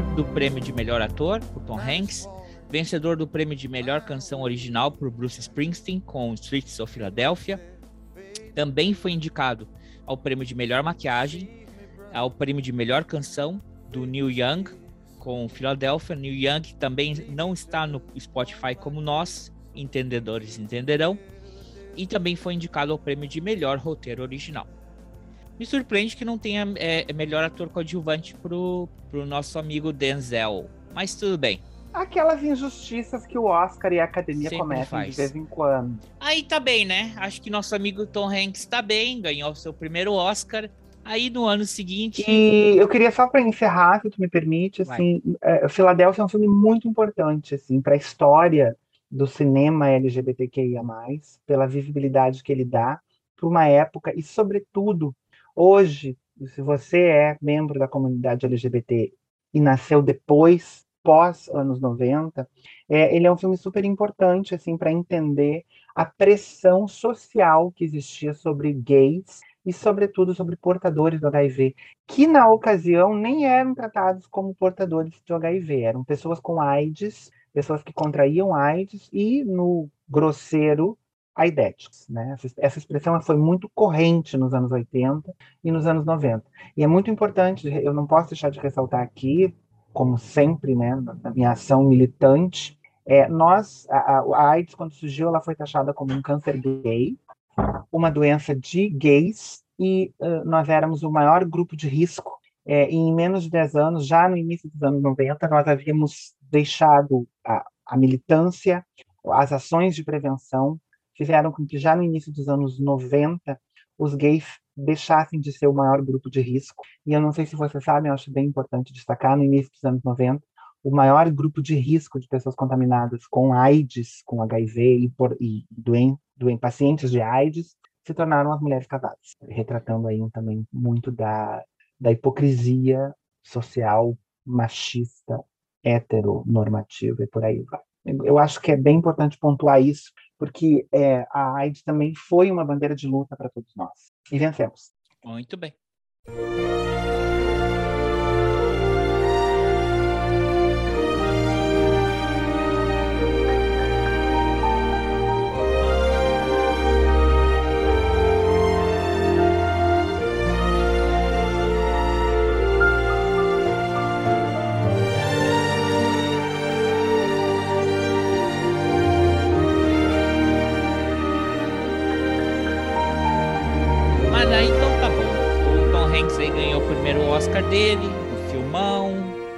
Vencedor do prêmio de melhor ator por Tom Hanks, vencedor do prêmio de melhor canção original por Bruce Springsteen com Streets of Philadelphia. Também foi indicado ao prêmio de melhor maquiagem, ao prêmio de melhor canção do Neil Young com Philadelphia. Neil Young também não está no Spotify como nós, entendedores entenderão. E também foi indicado ao prêmio de melhor roteiro original. Me surpreende que não tenha é, melhor ator coadjuvante pro, pro nosso amigo Denzel. Mas tudo bem. Aquelas injustiças que o Oscar e a academia Sempre cometem faz. de vez em quando. Aí tá bem, né? Acho que nosso amigo Tom Hanks tá bem, ganhou o seu primeiro Oscar. Aí no ano seguinte. E eu queria só para encerrar, se tu me permite, assim, é, Filadélfia é um filme muito importante, assim, para a história do cinema LGBTQIA+, pela visibilidade que ele dá para uma época e, sobretudo, Hoje, se você é membro da comunidade LGBT e nasceu depois, pós anos 90, é, ele é um filme super importante assim para entender a pressão social que existia sobre gays e sobretudo sobre portadores do HIV, que na ocasião nem eram tratados como portadores do HIV, eram pessoas com AIDS, pessoas que contraíam AIDS e no grosseiro aidéticos. Né? Essa expressão foi muito corrente nos anos 80 e nos anos 90. E é muito importante, eu não posso deixar de ressaltar aqui, como sempre, né, na minha ação militante, é, nós, a, a AIDS, quando surgiu, ela foi taxada como um câncer gay, uma doença de gays, e uh, nós éramos o maior grupo de risco. É, em menos de 10 anos, já no início dos anos 90, nós havíamos deixado a, a militância, as ações de prevenção, fizeram com que já no início dos anos 90 os gays deixassem de ser o maior grupo de risco. E eu não sei se vocês sabem, eu acho bem importante destacar, no início dos anos 90, o maior grupo de risco de pessoas contaminadas com AIDS, com HIV e, por, e doen, doen, pacientes de AIDS se tornaram as mulheres casadas, retratando aí também muito da, da hipocrisia social machista, heteronormativa e por aí vai. Eu acho que é bem importante pontuar isso, porque é, a AIDS também foi uma bandeira de luta para todos nós. E vencemos. Muito bem. Oscar dele, um filmão,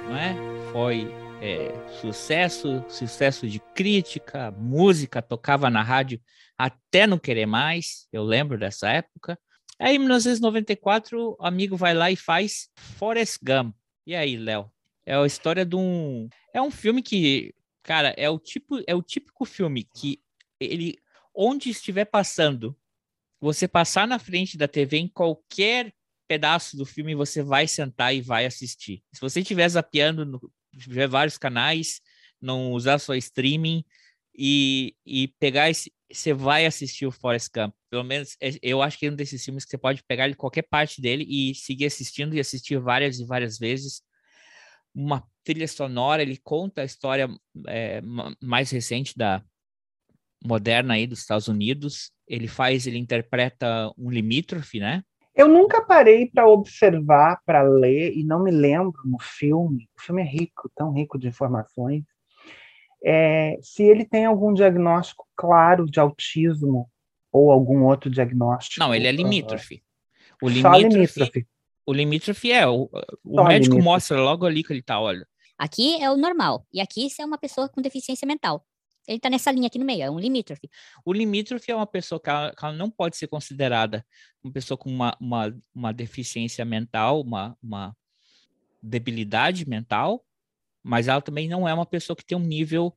não é? Foi é, sucesso, sucesso de crítica, música, tocava na rádio até não querer mais, eu lembro dessa época. Aí, em 1994, o amigo vai lá e faz Forrest Gump. E aí, Léo? É a história de um. É um filme que, cara, é o tipo, é o típico filme que ele, onde estiver passando, você passar na frente da TV em qualquer pedaço do filme você vai sentar e vai assistir. Se você estiver zapeando, no, tiver vários canais, não usar só streaming e, e pegar esse, você vai assistir o Forrest Gump. Pelo menos é, eu acho que é um desses filmes que você pode pegar de qualquer parte dele e seguir assistindo e assistir várias e várias vezes. Uma trilha sonora, ele conta a história é, mais recente da moderna aí dos Estados Unidos. Ele faz, ele interpreta um limítrofe, né? Eu nunca parei para observar, para ler, e não me lembro no filme, o filme é rico, tão rico de informações, é, se ele tem algum diagnóstico claro de autismo ou algum outro diagnóstico. Não, ele é limítrofe. O limítrofe, limítrofe. O limítrofe é, o, o médico limítrofe. mostra logo ali que ele está, olha. Aqui é o normal, e aqui você é uma pessoa com deficiência mental. Ele está nessa linha aqui no meio, é um limítrofe. O limítrofe é uma pessoa que ela, que ela não pode ser considerada uma pessoa com uma, uma, uma deficiência mental, uma, uma debilidade mental, mas ela também não é uma pessoa que tem um nível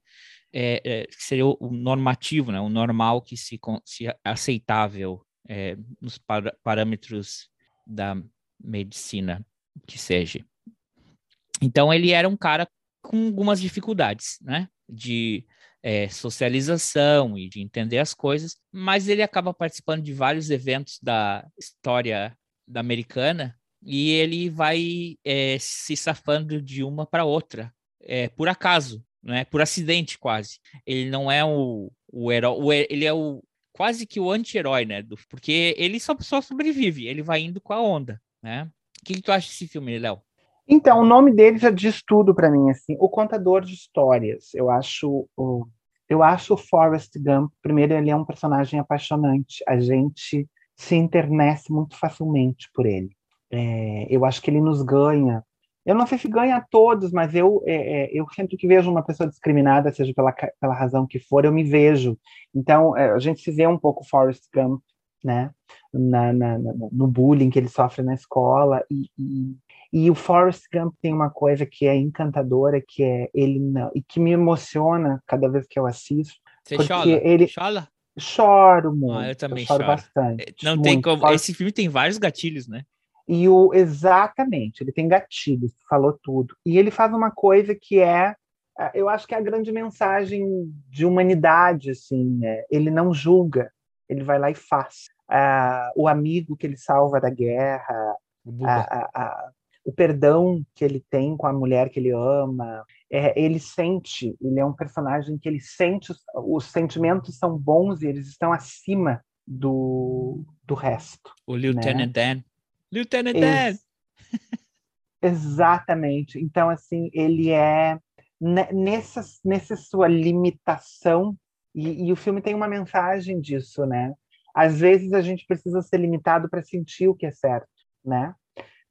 é, é, que seria o normativo, né? o normal que se, se aceitável é, nos par, parâmetros da medicina que seja. Então ele era um cara com algumas dificuldades, né? De é, socialização e de entender as coisas, mas ele acaba participando de vários eventos da história da americana e ele vai é, se safando de uma para outra, é, por acaso, né? por acidente quase. Ele não é o, o herói, ele é o quase que o anti-herói, né? Do, porque ele só, só sobrevive, ele vai indo com a onda, né? O que, que tu acha desse filme, Léo? Então, o nome dele já diz tudo para mim, assim, o contador de histórias. Eu acho o, eu acho o Forrest Gump, primeiro, ele é um personagem apaixonante. A gente se internece muito facilmente por ele. É, eu acho que ele nos ganha. Eu não sei se ganha a todos, mas eu, é, é eu sempre que vejo uma pessoa discriminada, seja pela, pela razão que for, eu me vejo. Então, é, a gente se vê um pouco Forrest Gump, né? Na, na, na, no bullying que ele sofre na escola e, e e o Forrest Gump tem uma coisa que é encantadora, que é ele não, e que me emociona cada vez que eu assisto. Você chora? Ele... Chora? Choro muito. Ah, eu também eu choro, choro, bastante. É, não muito. tem como. Esse filme tem vários gatilhos, né? E o exatamente, ele tem gatilhos, falou tudo. E ele faz uma coisa que é, é eu acho que é a grande mensagem de humanidade, assim, né? ele não julga, ele vai lá e faz. Ah, o amigo que ele salva da guerra, a, a, a, o perdão que ele tem com a mulher que ele ama. É, ele sente, ele é um personagem que ele sente, os, os sentimentos são bons e eles estão acima do, do resto. O Lieutenant né? Dan. Lieutenant Dan! Exatamente. Então, assim, ele é nessa, nessa sua limitação, e, e, o filme tem uma mensagem disso, né? Às vezes a gente precisa ser limitado para sentir o que é certo, né?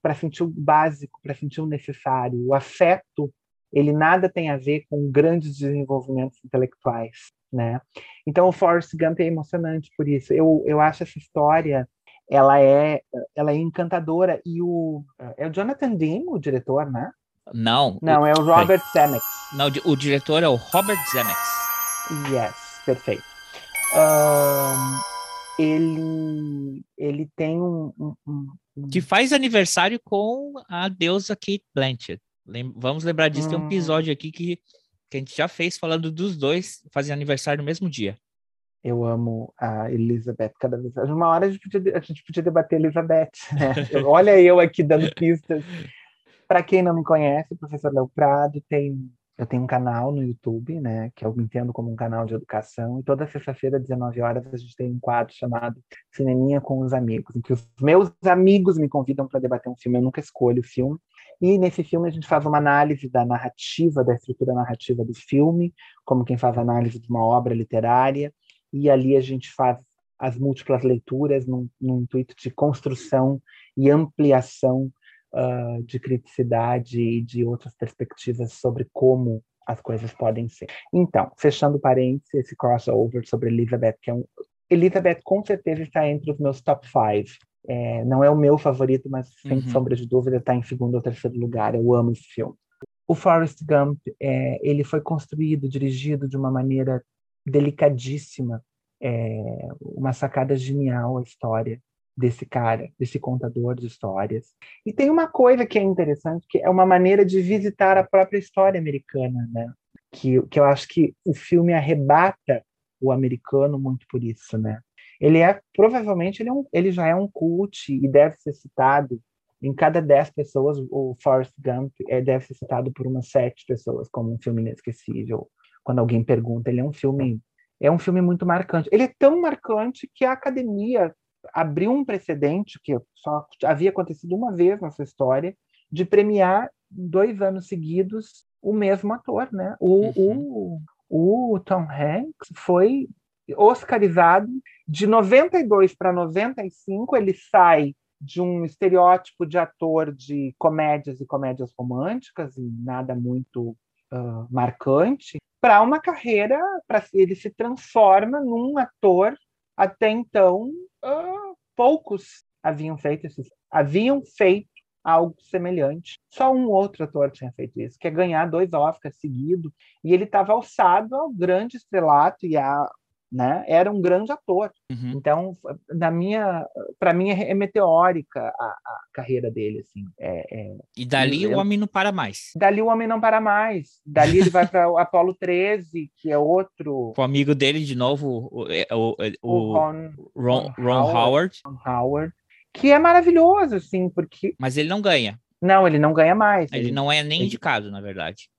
Para sentir o básico, para sentir o necessário. O afeto, ele nada tem a ver com grandes desenvolvimentos intelectuais, né? Então, o Forrest Gump é emocionante por isso. Eu, eu acho essa história ela é, ela é encantadora e o é o Jonathan Demme, o diretor, né? Não. Não, é o Robert Zemeckis. Não, o diretor é o Robert Zemeckis. Yes, perfeito. Um, ele, ele tem um, um, Que faz aniversário com a deusa Kate Blanchett. Lem vamos lembrar disso, tem um hum. episódio aqui que, que a gente já fez falando dos dois fazendo aniversário no mesmo dia. Eu amo a Elizabeth cada vez. Uma hora a gente podia, a gente podia debater Elizabeth, né? Olha eu aqui dando pistas. Para quem não me conhece, o professor Léo Prado tem eu tenho um canal no YouTube, né, que eu entendo como um canal de educação, e toda sexta-feira, às 19 horas, a gente tem um quadro chamado Cineminha com os Amigos, em que os meus amigos me convidam para debater um filme, eu nunca escolho o filme, e nesse filme a gente faz uma análise da narrativa, da estrutura narrativa do filme, como quem faz análise de uma obra literária, e ali a gente faz as múltiplas leituras num, num intuito de construção e ampliação uh, de criticidade e de outras perspectivas sobre como as coisas podem ser. Então, fechando parênteses, esse crossover sobre Elizabeth, que é um. Elizabeth com certeza está entre os meus top five. É, não é o meu favorito, mas sem uhum. sombra de dúvida está em segundo ou terceiro lugar. Eu amo esse filme. O Forrest Gump, é, ele foi construído, dirigido de uma maneira delicadíssima, é, uma sacada genial a história desse cara, desse contador de histórias. E tem uma coisa que é interessante, que é uma maneira de visitar a própria história americana, né? Que, que eu acho que o filme arrebata o americano muito por isso, né? Ele é, provavelmente, ele, é um, ele já é um cult e deve ser citado em cada dez pessoas, o Forrest Gump é, deve ser citado por umas sete pessoas como um filme inesquecível. Quando alguém pergunta, ele é um filme é um filme muito marcante. Ele é tão marcante que a academia abriu um precedente que só havia acontecido uma vez nessa história de premiar dois anos seguidos o mesmo ator, né? O, uhum. o, o Tom Hanks foi oscarizado de 92 para 95, ele sai de um estereótipo de ator de comédias e comédias românticas e nada muito uh, marcante para uma carreira para ele se transforma num ator até então uh, poucos haviam feito isso, haviam feito algo semelhante. Só um outro ator tinha feito isso, que é ganhar dois Oscars seguidos, e ele estava alçado ao grande estrelato e a né? Era um grande ator. Uhum. Então, na minha, para mim é meteórica a, a, carreira dele, assim. É, é, e dali eu, o homem não para mais. Dali o homem não para mais. Dali ele vai para o Apollo 13, que é outro. O amigo dele de novo, o, é, o, o, o Ron, Ron, Ron, Howard. Ron Howard. Que é maravilhoso, assim, porque. Mas ele não ganha. Não, ele não ganha mais. Ele, ele não é nem ele... indicado, na verdade.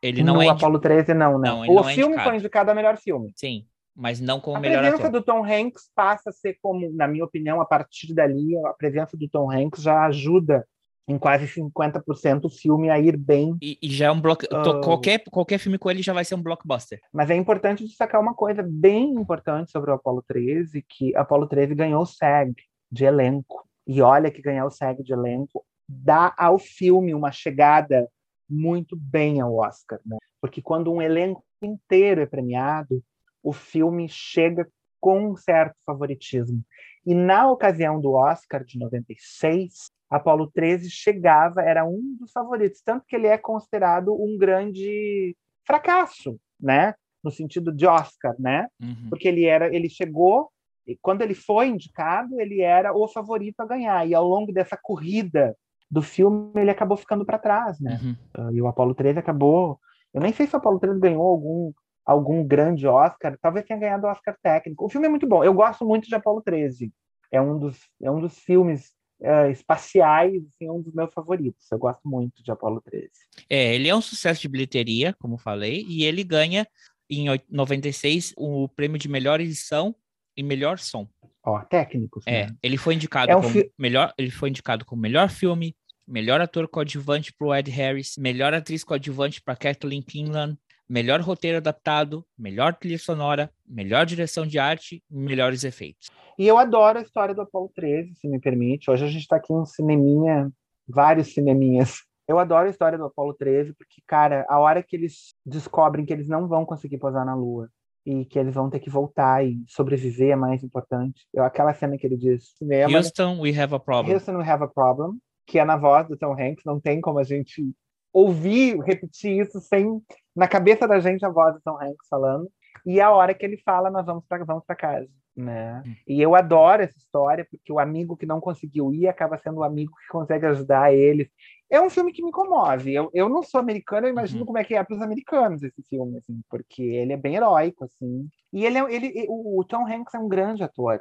Ele não no é. Apollo 13, não, não. não o não é filme é foi indicado a melhor filme. Sim mas não como a melhor ator. A presença do Tom Hanks passa a ser como, na minha opinião, a partir dali, a presença do Tom Hanks já ajuda em quase 50% o filme a ir bem. E, e já é um bloco. Uh, qualquer, qualquer filme com ele já vai ser um blockbuster. Mas é importante destacar uma coisa bem importante sobre o Apollo 13, que Apollo 13 ganhou o SAG de elenco. E olha que ganhar o SAG de elenco dá ao filme uma chegada muito bem ao Oscar, né? Porque quando um elenco inteiro é premiado, o filme chega com um certo favoritismo. E na ocasião do Oscar de 96, Apolo 13 chegava, era um dos favoritos, tanto que ele é considerado um grande fracasso, né? No sentido de Oscar, né? Uhum. Porque ele era, ele chegou e quando ele foi indicado, ele era o favorito a ganhar. E ao longo dessa corrida do filme, ele acabou ficando para trás, né? Uhum. E o Apolo 13 acabou. Eu nem sei se o Apolo 13 ganhou algum algum grande Oscar, talvez tenha ganhado o Oscar técnico. O filme é muito bom. Eu gosto muito de Apolo 13. É um dos, é um dos filmes é, espaciais, assim, é um dos meus favoritos. Eu gosto muito de Apolo 13. É, ele é um sucesso de bilheteria, como falei, e ele ganha em 96 o prêmio de melhor edição e melhor som. Ó, técnicos. É, né? ele foi indicado é um como fi... melhor, ele foi indicado como melhor filme, melhor ator coadjuvante para o Ed Harris, melhor atriz coadjuvante para Kathleen Kinlan, melhor roteiro adaptado, melhor trilha sonora, melhor direção de arte, melhores efeitos. E eu adoro a história do Apollo 13, se me permite. Hoje a gente está aqui em um cineminha, vários cineminhas. Eu adoro a história do Apollo 13 porque, cara, a hora que eles descobrem que eles não vão conseguir pousar na Lua e que eles vão ter que voltar e sobreviver é mais importante. Eu, aquela cena que ele diz: cinema, Houston, we have a problem. Houston, we have a problem, que é na voz do Tom Hanks, não tem como a gente ouvir, repetir isso sem na cabeça da gente a voz do Tom Hanks falando. E a hora que ele fala, nós vamos para vamos para casa, né? Hum. E eu adoro essa história porque o amigo que não conseguiu ir acaba sendo o amigo que consegue ajudar ele. É um filme que me comove. Eu, eu não sou americano, eu imagino Uhum. como é que é para os americanos esse filme, assim, porque ele é bem heróico, assim. E ele, é, ele o Tom Hanks é um grande ator.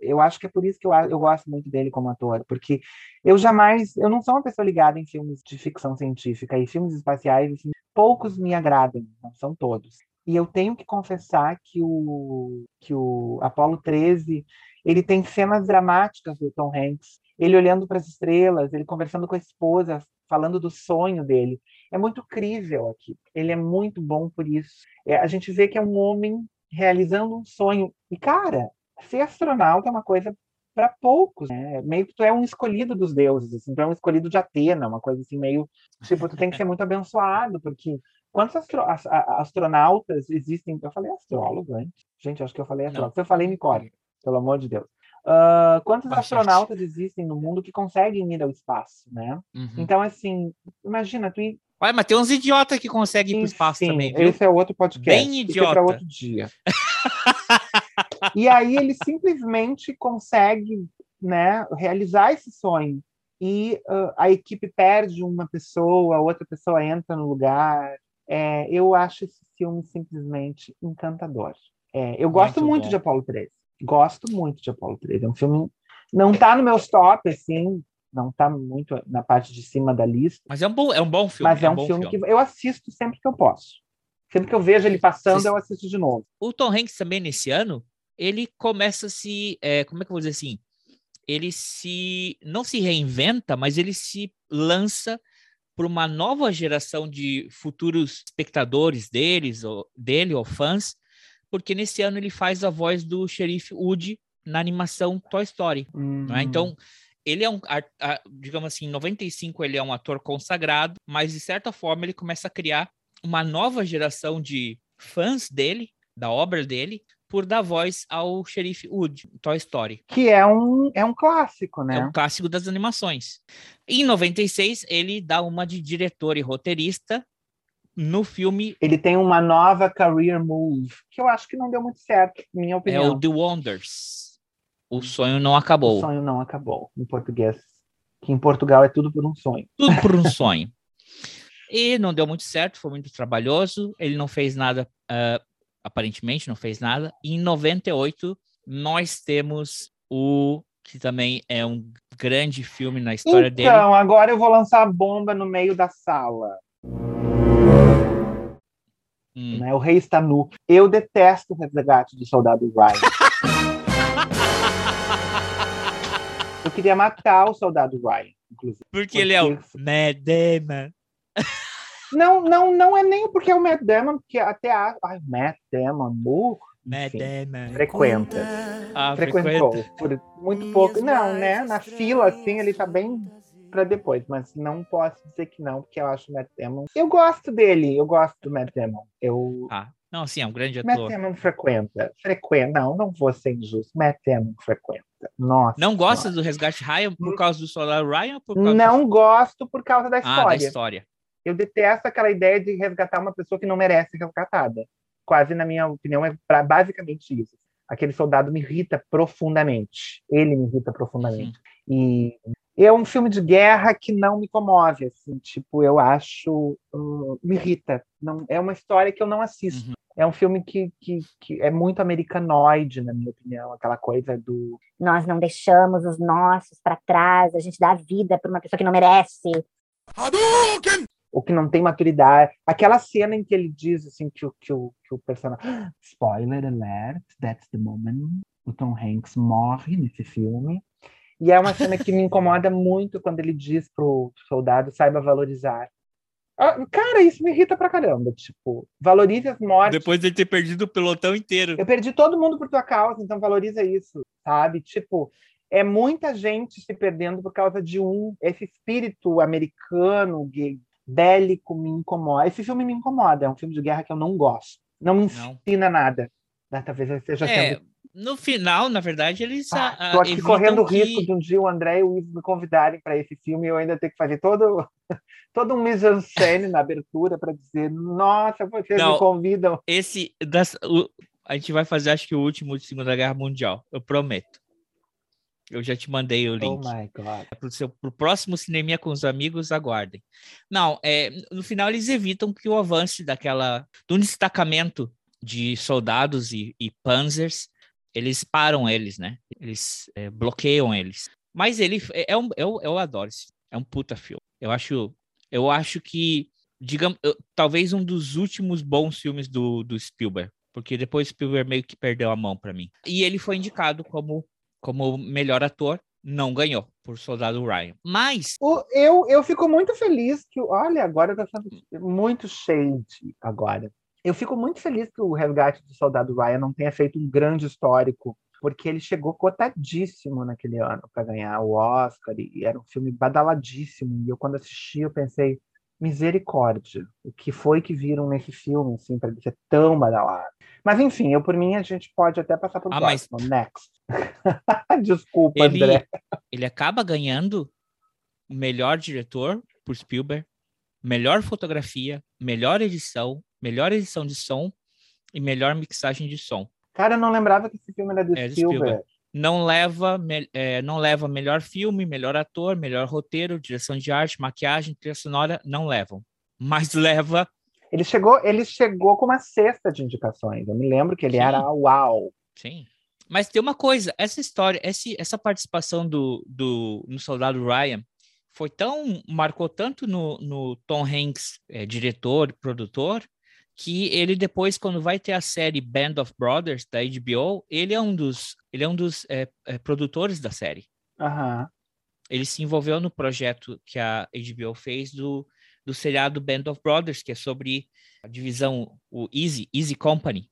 Eu acho que é por isso que eu, eu gosto muito dele como ator, porque eu jamais, eu não sou uma pessoa ligada em filmes de ficção científica e filmes espaciais, assim, poucos me agradam, não são todos. E eu tenho que confessar que o que o Apollo 13, ele tem cenas dramáticas do Tom Hanks, ele olhando para as estrelas, ele conversando com a esposa, falando do sonho dele. É muito crível aqui. Ele é muito bom por isso. É, a gente vê que é um homem realizando um sonho. E cara, ser astronauta é uma coisa para poucos, né? Meio que tu é um escolhido dos deuses, assim, tu é um escolhido de Atena, uma coisa assim meio, tipo, tu tem que ser muito abençoado, porque quantos astro- astronautas existem? Eu falei astrólogo antes. Gente, acho que eu falei astrólogo. Se eu falei, me corre, pelo amor de Deus. Ah, quantos Bastante. astronautas existem no mundo que conseguem ir ao espaço, né? Uhum. Então, assim, imagina, tu ir Olha, mas tem uns idiotas que conseguem ir pro espaço Enfim, também, viu? Esse é outro podcast. Bem Isso idiota. é para outro dia. e aí ele simplesmente consegue, né, realizar esse sonho. E ah, a equipe perde uma pessoa, outra pessoa entra no lugar. É, eu acho esse filme simplesmente encantador. É, eu gosto Muito muito, de Apollo 13. Gosto muito de Apollo 13. É um filme. Não tá no meus top, assim, não tá muito na parte de cima da lista. Mas é um bom, é um bom filme. Mas é um, bom filme, que eu assisto sempre que eu posso. Sempre que eu vejo ele passando, Vocês- eu assisto de novo. O Tom Hanks também nesse ano, ele começa a se, é, como é que eu vou dizer assim? Ele se não se reinventa, mas ele se lança para uma nova geração de futuros espectadores deles ou dele ou fãs, porque nesse ano ele faz a voz do xerife Woody na animação Toy Story. é? Hum. Então, ele é um, digamos assim, em 95 ele é um ator consagrado, mas de certa forma ele começa a criar uma nova geração de fãs dele, da obra dele, por dar voz ao xerife Wood, Toy Story. Que é um, é um clássico, né? É um clássico das animações. Em 96, ele dá uma de diretor e roteirista no filme Ele tem uma nova career move, que eu acho que não deu muito certo, minha é opinião. o The Wonders. O sonho não acabou. O sonho não acabou, em português. Que em Portugal é tudo por um sonho. tudo por um sonho. E não deu muito certo, foi muito trabalhoso. Ele não fez nada, ah, aparentemente não fez nada. E em 98, nós temos o que também é um grande filme na história então, dele. agora eu vou lançar a bomba no meio da sala. Hum, Né? O rei está nu. Eu detesto o resgate do soldado Ryan. eu queria matar o soldado Ryan, inclusive. porque ele é o porque- Damon. Não, não, não é nem porque é o Matt Damon, porque até a. Ai, Matt Damon, burro. Matt enfim, frequenta. Ah, Frequentou frequenta. por muito pouco. Não, né? Na fila, assim, ele tá bem pra depois, mas não posso dizer que não, porque eu acho o Matt Damon. Eu gosto dele, eu gosto do Matt Damon. Eu. Ah, não, assim, é um grande Matt ator. Damon frequenta. Frequenta. Não, não vou ser injusto. Matt Damon frequenta. Nossa. Não gosta do Resgate Ryan por causa do Solar Ryan por causa Não gosto por causa da do... Ah, história. da história. Eu detesto aquela ideia de resgatar uma pessoa que não merece ser resgatada. Quase, na minha opinião, é pra, basicamente isso. Aquele soldado me irrita profundamente. Ele me irrita profundamente. E é um filme de guerra que não me comove, assim, tipo, eu acho, hum, me irrita. Não, é uma história que eu não assisto. Uhum. É um filme que, que, que é muito americanoide, na minha opinião, aquela coisa do Nós não deixamos os nossos para trás, a gente dá vida para uma pessoa que não merece. Ou que não tem maturidade. Aquela cena em que ele diz assim que o, que o, que o personagem. Spoiler alert, that's the moment. O Tom Hanks morre nesse filme. E é uma cena que me incomoda muito quando ele diz pro soldado saiba valorizar. Ah, Cara, isso me irrita pra caramba. Tipo, valorize as mortes. Depois de ter perdido o pelotão inteiro. Eu perdi todo mundo por tua causa, então valoriza isso, sabe? Tipo, é muita gente se perdendo por causa de um. Esse espírito americano, gay, bélico, me incomoda. Esse filme me incomoda, é um filme de guerra que eu não gosto. Não me Não. ensina nada. Ah, Talvez eu esteja É, sendo. no final, na verdade, eles Ah, ah, Tô aqui correndo o que- risco de um dia o André e o Ivo me convidarem para esse filme e eu ainda ter que fazer todo, todo um mise-en-scène na abertura para dizer: Nossa, vocês Não. me convidam. esse das, o- a gente vai fazer acho que o último de Segunda Guerra Mundial, eu prometo. Eu já te mandei o Oh link. my God. Pro, seu, pro próximo cineminha com os amigos, aguardem. Não, é, no final eles evitam que o avance daquela um destacamento de soldados e, e panzers, eles param eles, né? Eles é, bloqueiam eles. Mas ele é, é um, eu, eu adoro esse. É um puta filme. Eu acho, eu acho que, digamos, eu- talvez um dos últimos bons filmes do, do Spielberg, porque depois Spielberg meio que perdeu a mão para mim. E ele foi indicado como como melhor ator, não ganhou por Soldado Ryan. Mas O- eu, eu fico muito feliz que. Olha, agora tá sendo muito shade agora. Eu fico muito feliz que o Resgate do Soldado Ryan não tenha feito um grande histórico, porque ele chegou cotadíssimo naquele ano para ganhar o Oscar, e era um filme badaladíssimo. E eu, quando assisti, eu pensei, misericórdia, o que foi que viram nesse filme, assim, para ele ser tão badalado? Mas enfim, eu por mim a gente pode até passar para o Ah, mas- próximo. Next. Desculpa, ele, André. ele acaba ganhando o melhor diretor por Spielberg, melhor fotografia, melhor edição, melhor edição de som e melhor mixagem de som. Cara, eu não lembrava que esse filme era do É, Spielberg. Spielberg. Não leva, me- é, não leva melhor filme, melhor ator, melhor roteiro, direção de arte, maquiagem, trilha sonora, não levam. Mas leva Ele chegou, ele chegou com uma cesta de indicações. Eu me lembro que ele Sim. era uau. Sim. Mas tem uma coisa, essa história, esse, essa participação do, do no Soldado Ryan foi tão, marcou tanto no, no Tom Hanks, eh, diretor, produtor, que ele depois, quando vai ter a série Band of Brothers da HBO, ele é um dos, ele é um dos eh, eh, produtores da série. Aham. Ele se envolveu no projeto que a HBO fez do, do seriado Band of Brothers, que é sobre a divisão, o Easy, Easy Company,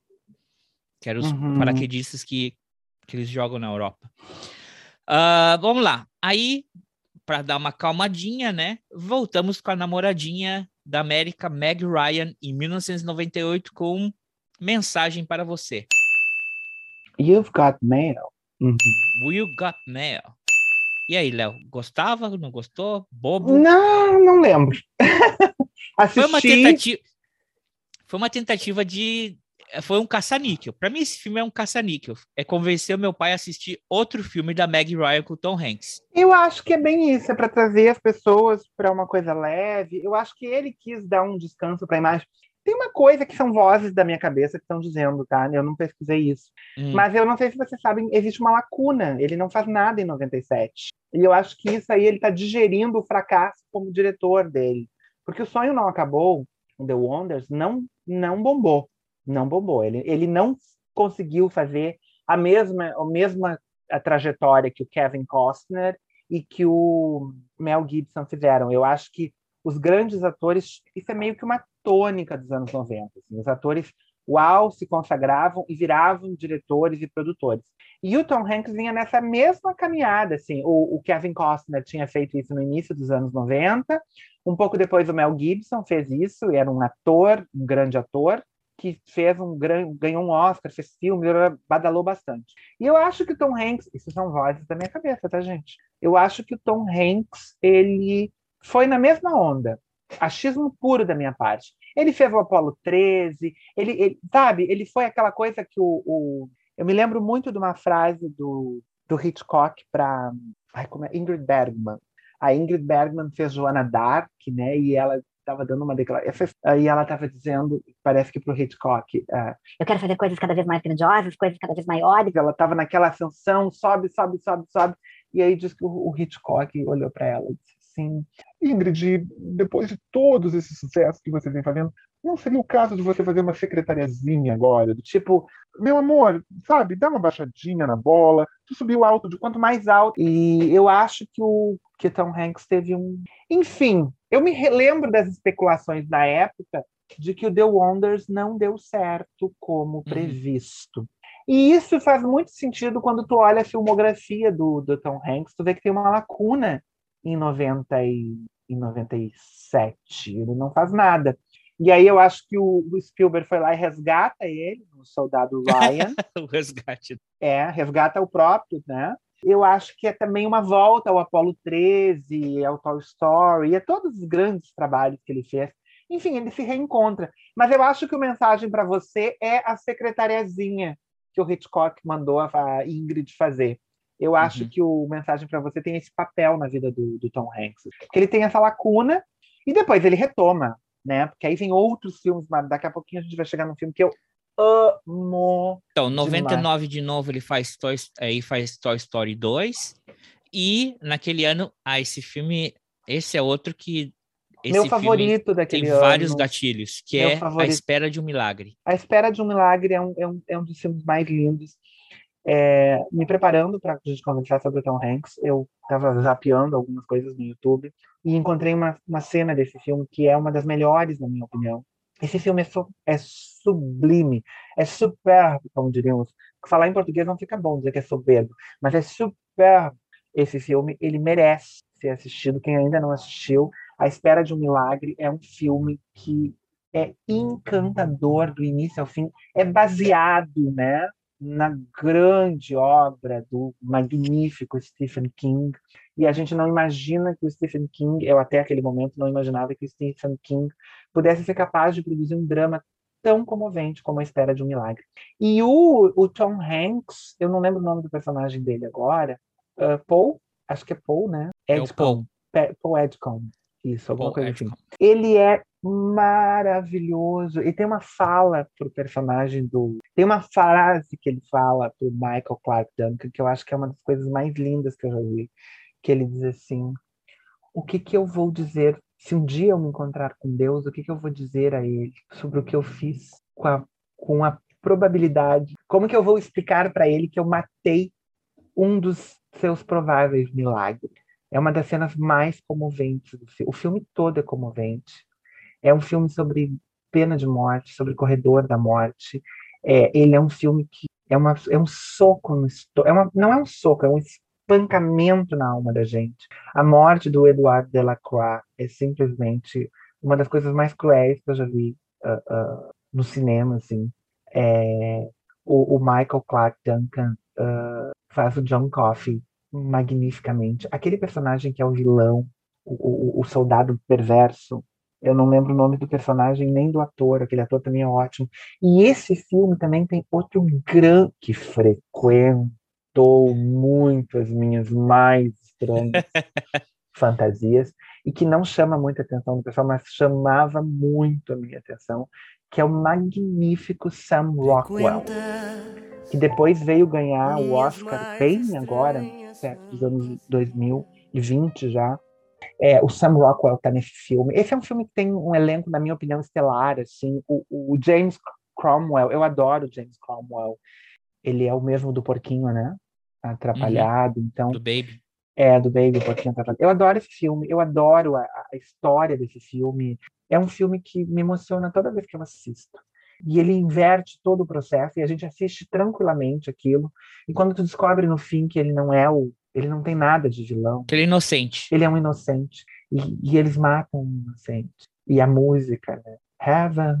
que eram os Uhum. paraquedistas que, que eles jogam na Europa. Ah, vamos lá. Aí, para dar uma calmadinha, né? Voltamos com a namoradinha da América, Meg Ryan, em 1998, com mensagem para você. You've got mail. Uhum. Will Got Mail. E aí, Léo, gostava? Não gostou? Bobo? Não, não lembro. Foi uma Assisti. tentativa. Foi uma tentativa de. Foi um caça-níquel. Para mim, esse filme é um caça-níquel. É convencer o meu pai a assistir outro filme da Meg Ryan com o Tom Hanks. Eu acho que é bem isso, é para trazer as pessoas para uma coisa leve. Eu acho que ele quis dar um descanso para a imagem. Tem uma coisa que são vozes da minha cabeça que estão dizendo, tá? Eu não pesquisei isso. Hum. Mas eu não sei se vocês sabem, existe uma lacuna. Ele não faz nada em 97. E eu acho que isso aí ele está digerindo o fracasso como diretor dele. Porque o sonho não acabou, o The Wonders não, não bombou. Não bombou. Ele, ele não conseguiu fazer a mesma, a mesma a trajetória que o Kevin Costner e que o Mel Gibson fizeram. Eu acho que os grandes atores, isso é meio que uma tônica dos anos 90. assim, os atores, uau, se consagravam e viravam diretores e produtores. E o Tom Hanks vinha nessa mesma caminhada. Assim, o, o Kevin Costner tinha feito isso no início dos anos 90. Um pouco depois, o Mel Gibson fez isso, era um ator, um grande ator, que fez um grande, ganhou um Oscar, fez filme, badalou bastante. E eu acho que o Tom Hanks, isso são vozes da minha cabeça, tá, gente? Eu acho que o Tom Hanks, ele foi na mesma onda. Achismo puro da minha parte. Ele fez o Apollo 13, ele, ele sabe, ele foi aquela coisa que o, o, eu me lembro muito de uma frase do, do Hitchcock para é? Ingrid Bergman. A Ingrid Bergman fez Joana Dark, né? E ela estava dando uma declaração. E ela estava dizendo, parece que para o Hitchcock. Uh, eu quero fazer coisas cada vez mais grandiosas, coisas cada vez maiores. Ela estava naquela ascensão, sobe, sobe, sobe, sobe. E aí diz que o, o Hitchcock olhou para ela e disse assim: Ingrid, depois de todos esses sucessos que você vem fazendo, não seria o caso de você fazer uma secretariazinha agora? Do tipo, meu amor, sabe, dá uma baixadinha na bola, tu subiu alto de quanto mais alto. E eu acho que o que Tom Hanks teve um. Enfim, eu me relembro das especulações da época de que o The Wonders não deu certo como previsto. Uhum. E isso faz muito sentido quando tu olha a filmografia do, do Tom Hanks, tu vê que tem uma lacuna em, 90 e, em 97. Ele não faz nada. E aí eu acho que o, o Spielberg foi lá e resgata ele, o soldado Ryan. o resgate. É, resgata o próprio, né? Eu acho que é também uma volta ao Apollo 13, ao Toy Story, a todos os grandes trabalhos que ele fez. Enfim, ele se reencontra. Mas eu acho que o mensagem para você é a secretariazinha que o Hitchcock mandou a Ingrid fazer. Eu acho uhum. que o mensagem para você tem esse papel na vida do, do Tom Hanks, que ele tem essa lacuna e depois ele retoma, né? Porque aí vem outros filmes, mas daqui a pouquinho a gente vai chegar num filme que eu amo. Então, 99 demais. de novo ele faz Toy, aí faz Toy Story 2 e naquele ano, ah, esse filme, esse é outro que esse Meu favorito daquele tem ano. vários gatilhos, que Meu é favorito. A Espera de um Milagre. A Espera de um Milagre é um, é um, é um dos filmes mais lindos. É, me preparando para a gente conversar sobre o Tom Hanks, eu estava zapeando algumas coisas no YouTube e encontrei uma, uma cena desse filme que é uma das melhores, na minha opinião. Esse filme é, su é sublime, é superbo, como diríamos. Falar em português não fica bom dizer que é soberbo, mas é superbo. Esse filme, ele merece ser assistido. Quem ainda não assistiu, A Espera de um Milagre é um filme que é encantador do início ao fim. É baseado, né, na grande obra do magnífico Stephen King. E a gente não imagina que o Stephen King, eu até aquele momento não imaginava que o Stephen King pudesse ser capaz de produzir um drama tão comovente como A Espera de um Milagre. E o, o Tom Hanks, eu não lembro o nome do personagem dele agora, uh, Paul, acho que é Paul, né? Edcom. É o Paul. Paul Edcom. Isso, alguma Paul coisa Edcom. assim. Ele é maravilhoso. E tem uma fala pro personagem do. Tem uma frase que ele fala pro Michael Clark Duncan, que eu acho que é uma das coisas mais lindas que eu já vi. Que ele diz assim: O que, que eu vou dizer se um dia eu me encontrar com Deus? O que, que eu vou dizer a Ele sobre o que eu fiz com a, com a probabilidade? Como que eu vou explicar para Ele que eu matei um dos seus prováveis milagres? É uma das cenas mais comoventes do filme. O filme todo é comovente é um filme sobre pena de morte, sobre corredor da morte. É, ele é um filme que é, uma, é um soco no é uma, não é um soco, é um espancamento na alma da gente. A morte do Edouard Delacroix é simplesmente uma das coisas mais cruéis que eu já vi uh, uh, no cinema, assim. É, o, o, Michael Clark Duncan uh, faz o John Coffey magnificamente. Aquele personagem que é o vilão, o, o, o soldado perverso, eu não lembro o nome do personagem nem do ator, aquele ator também é ótimo. E esse filme também tem outro grande que frequentou muito as minhas mais estranhas fantasias e que não chama muita atenção do pessoal, mas chamava muito a minha atenção, que é o magnífico Sam Rockwell, que depois veio ganhar o Oscar bem agora, perto dos anos 2020 já, é, o Sam Rockwell está nesse filme. Esse é um filme que tem um elenco, na minha opinião, estelar. Assim, o, o James Cromwell, eu adoro o James Cromwell. Ele é o mesmo do Porquinho, né? Atrapalhado, uhum. então. Do Baby. É, do Baby, o Porquinho Atrapalhado. Eu adoro esse filme, eu adoro a, a história desse filme. É um filme que me emociona toda vez que eu assisto e ele inverte todo o processo e a gente assiste tranquilamente aquilo. E quando tu descobre no fim que ele não é o ele não tem nada de vilão. Ele é inocente. Ele é um inocente. E, e eles matam um inocente. E a música, né? Heaven,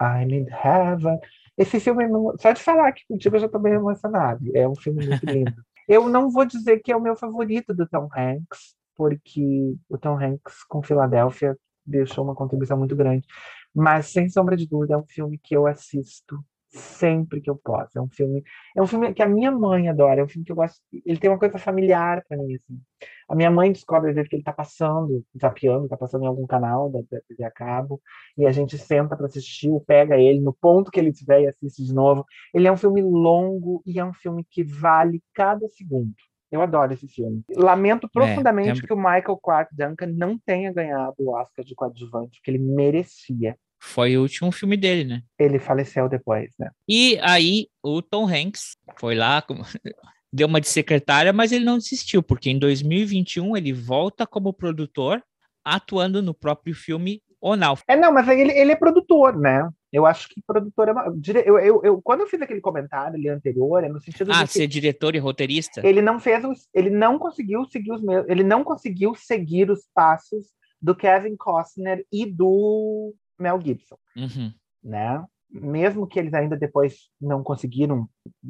I'm in heaven. Esse filme, só de falar aqui contigo, eu já estou bem emocionado. É um filme muito lindo. eu não vou dizer que é o meu favorito do Tom Hanks, porque o Tom Hanks com Filadélfia deixou uma contribuição muito grande. Mas, sem sombra de dúvida, é um filme que eu assisto sempre que eu posso. É um filme, é um filme que a minha mãe adora, é um filme que eu gosto, ele tem uma coisa familiar para mim assim. A minha mãe descobre às vezes que ele está passando, zapeando, está passando em algum canal da, TV a cabo, e a gente senta para assistir, pega ele no ponto que ele estiver e assiste de novo. Ele é um filme longo e é um filme que vale cada segundo. Eu adoro esse filme. Lamento é, profundamente é, é... que o Michael Clark Duncan não tenha ganhado o Oscar de coadjuvante, que ele merecia. Foi o último filme dele, né? Ele faleceu depois, né? E aí o Tom Hanks foi lá, deu uma de secretária, mas ele não desistiu, porque em 2021 ele volta como produtor, atuando no próprio filme O Náufrago. É, não, mas ele, ele é produtor, né? Eu acho que produtor é uma... eu, eu, eu, Quando eu fiz aquele comentário ali anterior, é no sentido ah, de ser diretor e roteirista? Ele não fez os, ele não conseguiu seguir os meus, ele não conseguiu seguir os passos do Kevin Costner e do Mel Gibson, Uhum. né? Mesmo que eles ainda depois não conseguiram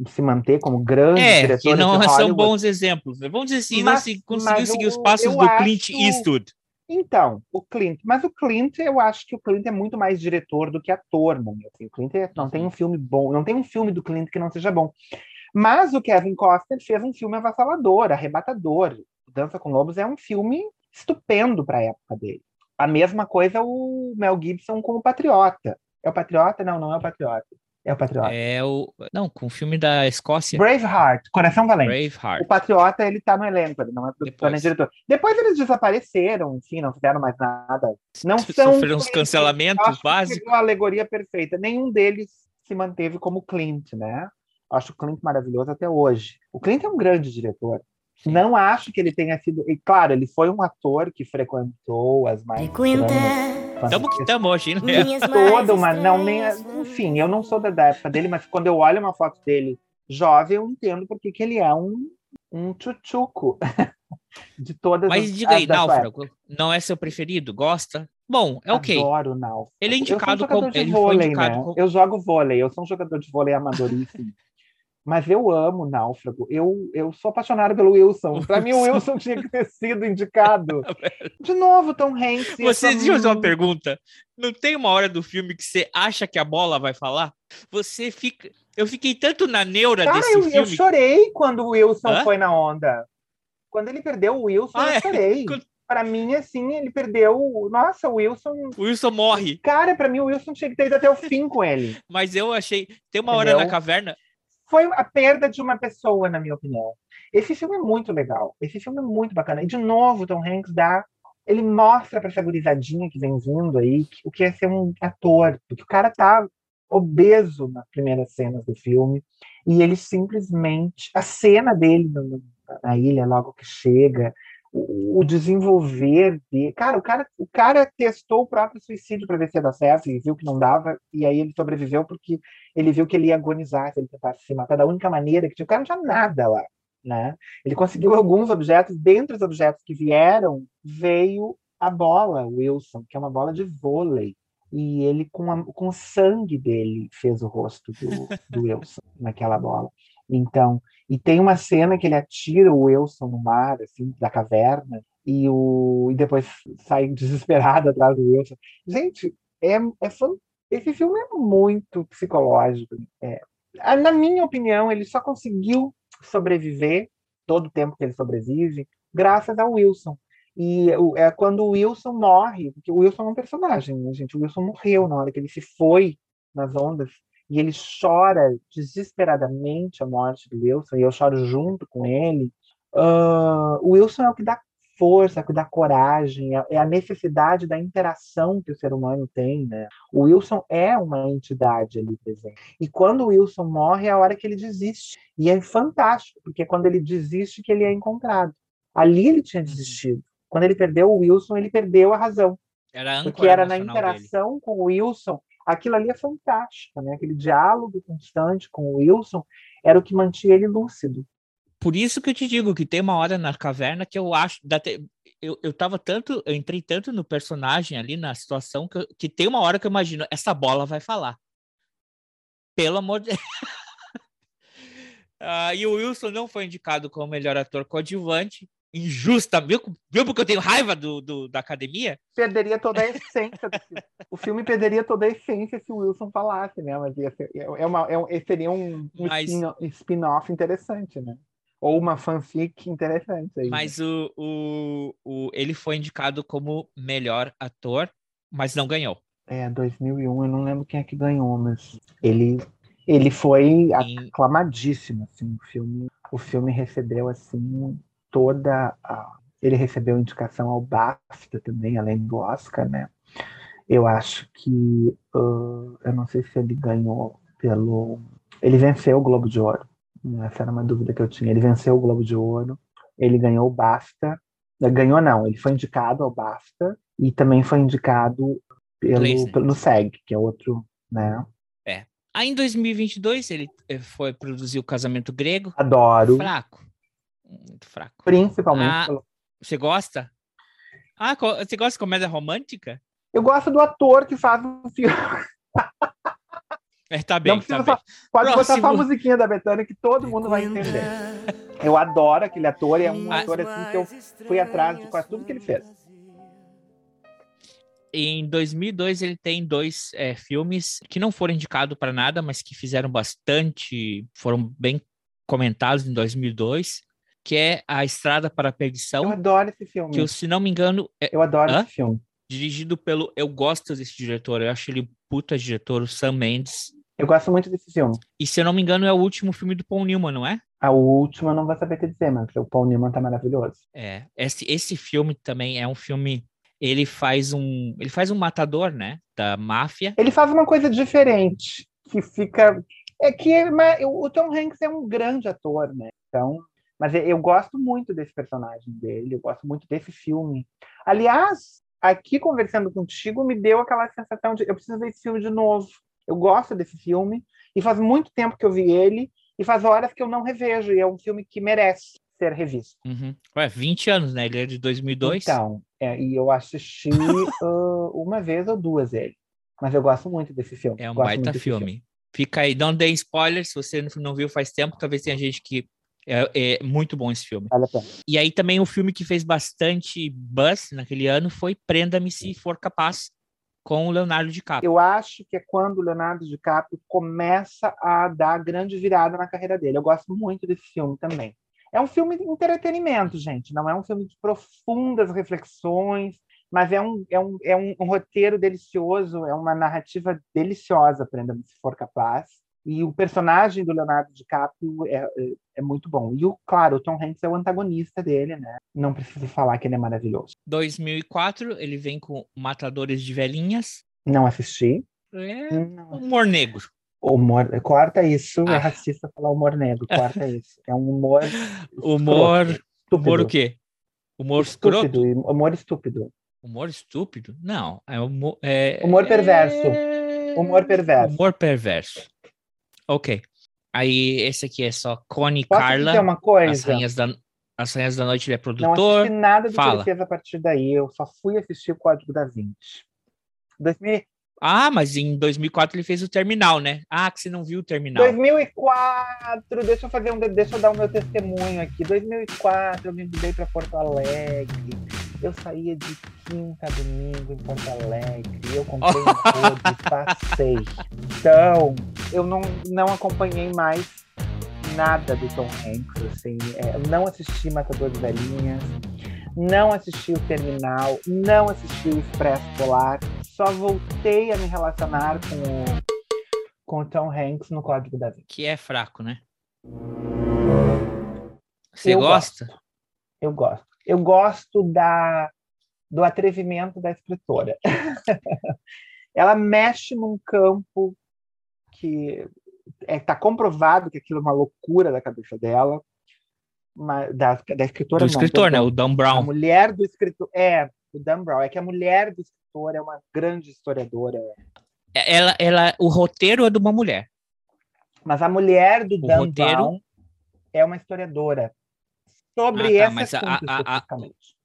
se manter como grandes É, diretores que não de são bons exemplos. Vamos dizer assim, não Mas- se conseguiu seguir os passos do Clint acho- Eastwood. Então, o Clint, mas o Clint, eu acho que o Clint é muito mais diretor do que ator, não assim, O Clint é- não tem um filme bom, não tem um filme do Clint que não seja bom. Mas o Kevin Costner fez um filme avassalador, arrebatador. Dança com Lobos é um filme estupendo para a época dele. A mesma coisa o Mel Gibson com o Patriota. É o Patriota? Não, não é o Patriota. É o Patriota. É o. Não, com o filme da Escócia. Braveheart, Coração Valente. Braveheart. O Patriota, ele tá no elenco, ele não é produtor nem Depois. diretor. Depois eles desapareceram, enfim, não fizeram mais nada. Não são. Sofreram uns cancelamentos acho que básicos. uma alegoria perfeita. Nenhum deles se manteve como Clint, né? Acho o Clint maravilhoso até hoje. O Clint é um grande diretor. Sim. Não acho que ele tenha sido. E, claro, ele foi um ator que frequentou as mais. Frequenta grandes Tamo que tamo hoje, né? toda uma. Não, nem. estranhas Enfim, eu não sou da, da época dele, mas quando eu olho uma foto dele jovem, eu entendo porque que ele é um, um tchutchuco de todas Mas as diga aí, sua Náufrago, não é seu preferido? Gosta? Bom, é ok. Adoro o Náufrago. Ele é Eu sou indicado jogador como- de vôlei, indicado né? como- Eu jogo vôlei, eu sou um jogador de vôlei amadoríssimo. Mas eu amo o Náufrago. Eu, eu sou apaixonado pelo Wilson. Para mim, o Wilson tinha que ter sido indicado. De novo, Tom Hanks. Você, eu fazer uma pergunta. Não tem uma hora do filme que você acha que a bola vai falar? Você fica. Eu fiquei tanto na neura Cara, desse eu, eu filme. chorei quando o Wilson Hã? foi na onda. Quando ele perdeu o Wilson, Ah, eu é? chorei. Quando- Para mim, assim, ele perdeu. Nossa, o Wilson. O Wilson morre. Cara, para mim, o Wilson tinha que ter ido até o fim com ele. Mas eu achei. Tem uma hora Entendeu? na caverna. Foi a perda de uma pessoa, na minha opinião. Esse filme é muito legal. Esse filme é muito bacana. E, de novo, Tom Hanks dá. Ele mostra para essa gurizadinha que vem vindo aí o que é ser um ator. Porque o cara tá obeso nas primeiras cenas do filme. E ele simplesmente. A cena dele na ilha, logo que chega, o, o desenvolver dele. Cara, o cara, o cara testou o próprio suicídio para ver se ia dar certo e viu que não dava. E aí ele sobreviveu porque ele viu que ele ia agonizar se ele tentasse se matar da única maneira que tinha. O cara não tinha nada lá. Né? Ele conseguiu alguns objetos, dentre os objetos que vieram, veio a bola Wilson, que é uma bola de vôlei. E ele, com, a- com o sangue dele, fez o rosto do, do Wilson naquela bola. Então, e tem uma cena que ele atira o Wilson no mar, assim, da caverna, e, o, e depois sai desesperado atrás do Wilson. Gente, é, é esse filme é muito psicológico. É. Na minha opinião, ele só conseguiu sobreviver todo o tempo que ele sobrevive graças ao Wilson. E é quando o Wilson morre, porque o Wilson é um personagem, né, gente? O Wilson morreu na hora que ele se foi nas ondas e ele chora desesperadamente a morte do Wilson, e eu choro junto com ele. Ah, o Wilson é o que dá força, é o que dá coragem, é- é a necessidade da interação que o ser humano tem, né? O Wilson é uma entidade ali presente. E quando o Wilson morre, é a hora que ele desiste. E é fantástico, porque é quando ele desiste que ele é encontrado. Ali ele tinha desistido. Quando ele perdeu o Wilson, ele perdeu a razão. Era a Porque era na emocional dele. interação com o Wilson. Aquilo ali é fantástico, né? Aquele diálogo constante com o Wilson era o que mantinha ele lúcido. Por isso que eu te digo que tem uma hora na caverna que eu acho. Eu, eu tava tanto, eu entrei tanto no personagem ali, na situação, que, que tem uma hora que eu imagino, essa bola vai falar. Pelo amor de Ah, e o Wilson não foi indicado como melhor ator coadjuvante. Injusta, viu? Viu porque eu tenho raiva do, do- da academia? Perderia toda a essência filme. O filme perderia toda a essência se o Wilson falasse, né? Mas ia ser, é uma, é um, seria um, um Mas- spin- spin-off interessante, né? Ou uma fanfic interessante. Aí, né? Mas o, o, o, ele foi indicado como melhor ator, mas não ganhou. É, 2001, eu não lembro quem é que ganhou, mas ele, ele foi aclamadíssimo, assim, o filme, o filme recebeu, assim, toda a... Ele recebeu indicação ao BAFTA também, além do Oscar, né? Eu acho que, ah, eu não sei se ele ganhou pelo... Ele venceu o Globo de Ouro, essa era uma dúvida que eu tinha. Ele venceu o Globo de Ouro, ele ganhou o BAFTA, ganhou não, ele foi indicado ao BAFTA e também foi indicado pelo, Gleason. pelo SEG, que é outro, né? Aí em 2022 ele eh, foi produzir o Casamento Grego. Adoro, Fraco. Muito fraco. principalmente Ah. pelo... Você gosta? Ah, você gosta de comédia romântica? Eu gosto do ator que faz o filme. É, tá bem, Não precisa tá bem. só, pode botar Próximo. só a musiquinha da Betânia que todo mundo vai entender. Eu adoro aquele ator, é um Ah. ator assim que eu fui atrás de quase tudo que ele fez. Em 2002 ele tem dois é, filmes que não foram indicados para nada, mas que fizeram bastante, foram bem comentados em 2002, que é A Estrada para a Eu Perdição, adoro esse filme. que eu, se não me engano, é Eu adoro Hã? esse filme. dirigido pelo. Eu gosto desse diretor, eu acho ele puta diretor, o Sam Mendes. Eu gosto muito desse filme. E se eu não me engano, é o último filme do Paul Newman, não é? A última eu não vou saber te dizer, mas o Paul Newman tá maravilhoso. É. Esse, esse filme também é um filme. Ele faz um. Ele faz um matador, né? Da máfia. Ele faz uma coisa diferente, que fica. É que mas o Tom Hanks é um grande ator, né? Então, mas eu gosto muito desse personagem dele, eu gosto muito desse filme. Aliás, aqui conversando contigo, me deu aquela sensação de eu preciso ver esse filme de novo. Eu gosto desse filme e faz muito tempo que eu vi ele e faz horas que eu não revejo. E é um filme que merece ser revisto. Uhum. Ué, 20 anos, né? Ele é de 2002. Então, é, e eu assisti uh, uma vez ou duas ele. Mas eu gosto muito desse filme. É um Gosto baita desse filme. Fica aí, não dê spoiler, se você não viu faz tempo, talvez tenha gente que. É, é muito bom esse filme. Vale. E aí também o filme que fez bastante buzz naquele ano foi Prenda-me se for capaz, com o Leonardo DiCaprio. Eu acho que é quando o Leonardo DiCaprio começa a dar grande virada na carreira dele. Eu gosto muito desse filme também. É um filme de entretenimento, gente. Não é um filme de profundas reflexões, mas é um, é um, é um, um roteiro delicioso, é uma narrativa deliciosa, Prenda-me se for capaz. E o personagem do Leonardo DiCaprio é, é, é muito bom. E, o, claro, o Tom Hanks é o antagonista dele, né? Não preciso falar que ele é maravilhoso. 2004, ele vem com Matadores de Velhinhas. Não assisti. É Não humor negro. Humor, corta isso, é Ah. racista falar humor negro, corta isso. É um humor Humor. estúpido. Humor o quê? Humor escroto? estúpido, humor estúpido. Humor estúpido? Não, é humor. É, Humor perverso. é- Humor perverso. Humor perverso. Ok. Aí, esse aqui é só Connie Posso Carla. dizer uma As coisa? Rainhas, da, As Rainhas da Noite, ele é Não produtor. assisti nada do que Fala. ele fez a partir daí. Eu só fui assistir o Código da Vinci. 2000, Ah, mas em 2004 ele fez o Terminal, né? Ah, que você não viu o Terminal. 2004, deixa eu fazer um, deixa eu dar o meu testemunho aqui. 2004, eu me mudei para Porto Alegre. Eu saía de quinta a domingo em Porto Alegre. Eu comprei um rodo e passei. Então, eu não, não acompanhei mais nada do Tom Hanks. Assim, É, não assisti Matador de Velhinhas, não assisti o Terminal, não assisti o Expresso Polar. Só voltei a me relacionar com o com o Tom Hanks no Código da Vinci. Que é fraco, né? Você Eu gosta? Eu gosto. Eu gosto da, do atrevimento da escritora. Ela mexe num campo que está comprovado que aquilo é uma loucura da cabeça dela, mas, da, da escritora. Do não, escritor, né? O Dan A Brown. mulher do escritor. É, o Dan Brown. É que a mulher do escritor é uma grande historiadora. Ela, ela, o roteiro é de uma mulher. Mas a mulher do O Dan roteiro- Brown é uma historiadora. Sobre Ah, tá, esse mas a- a- a-.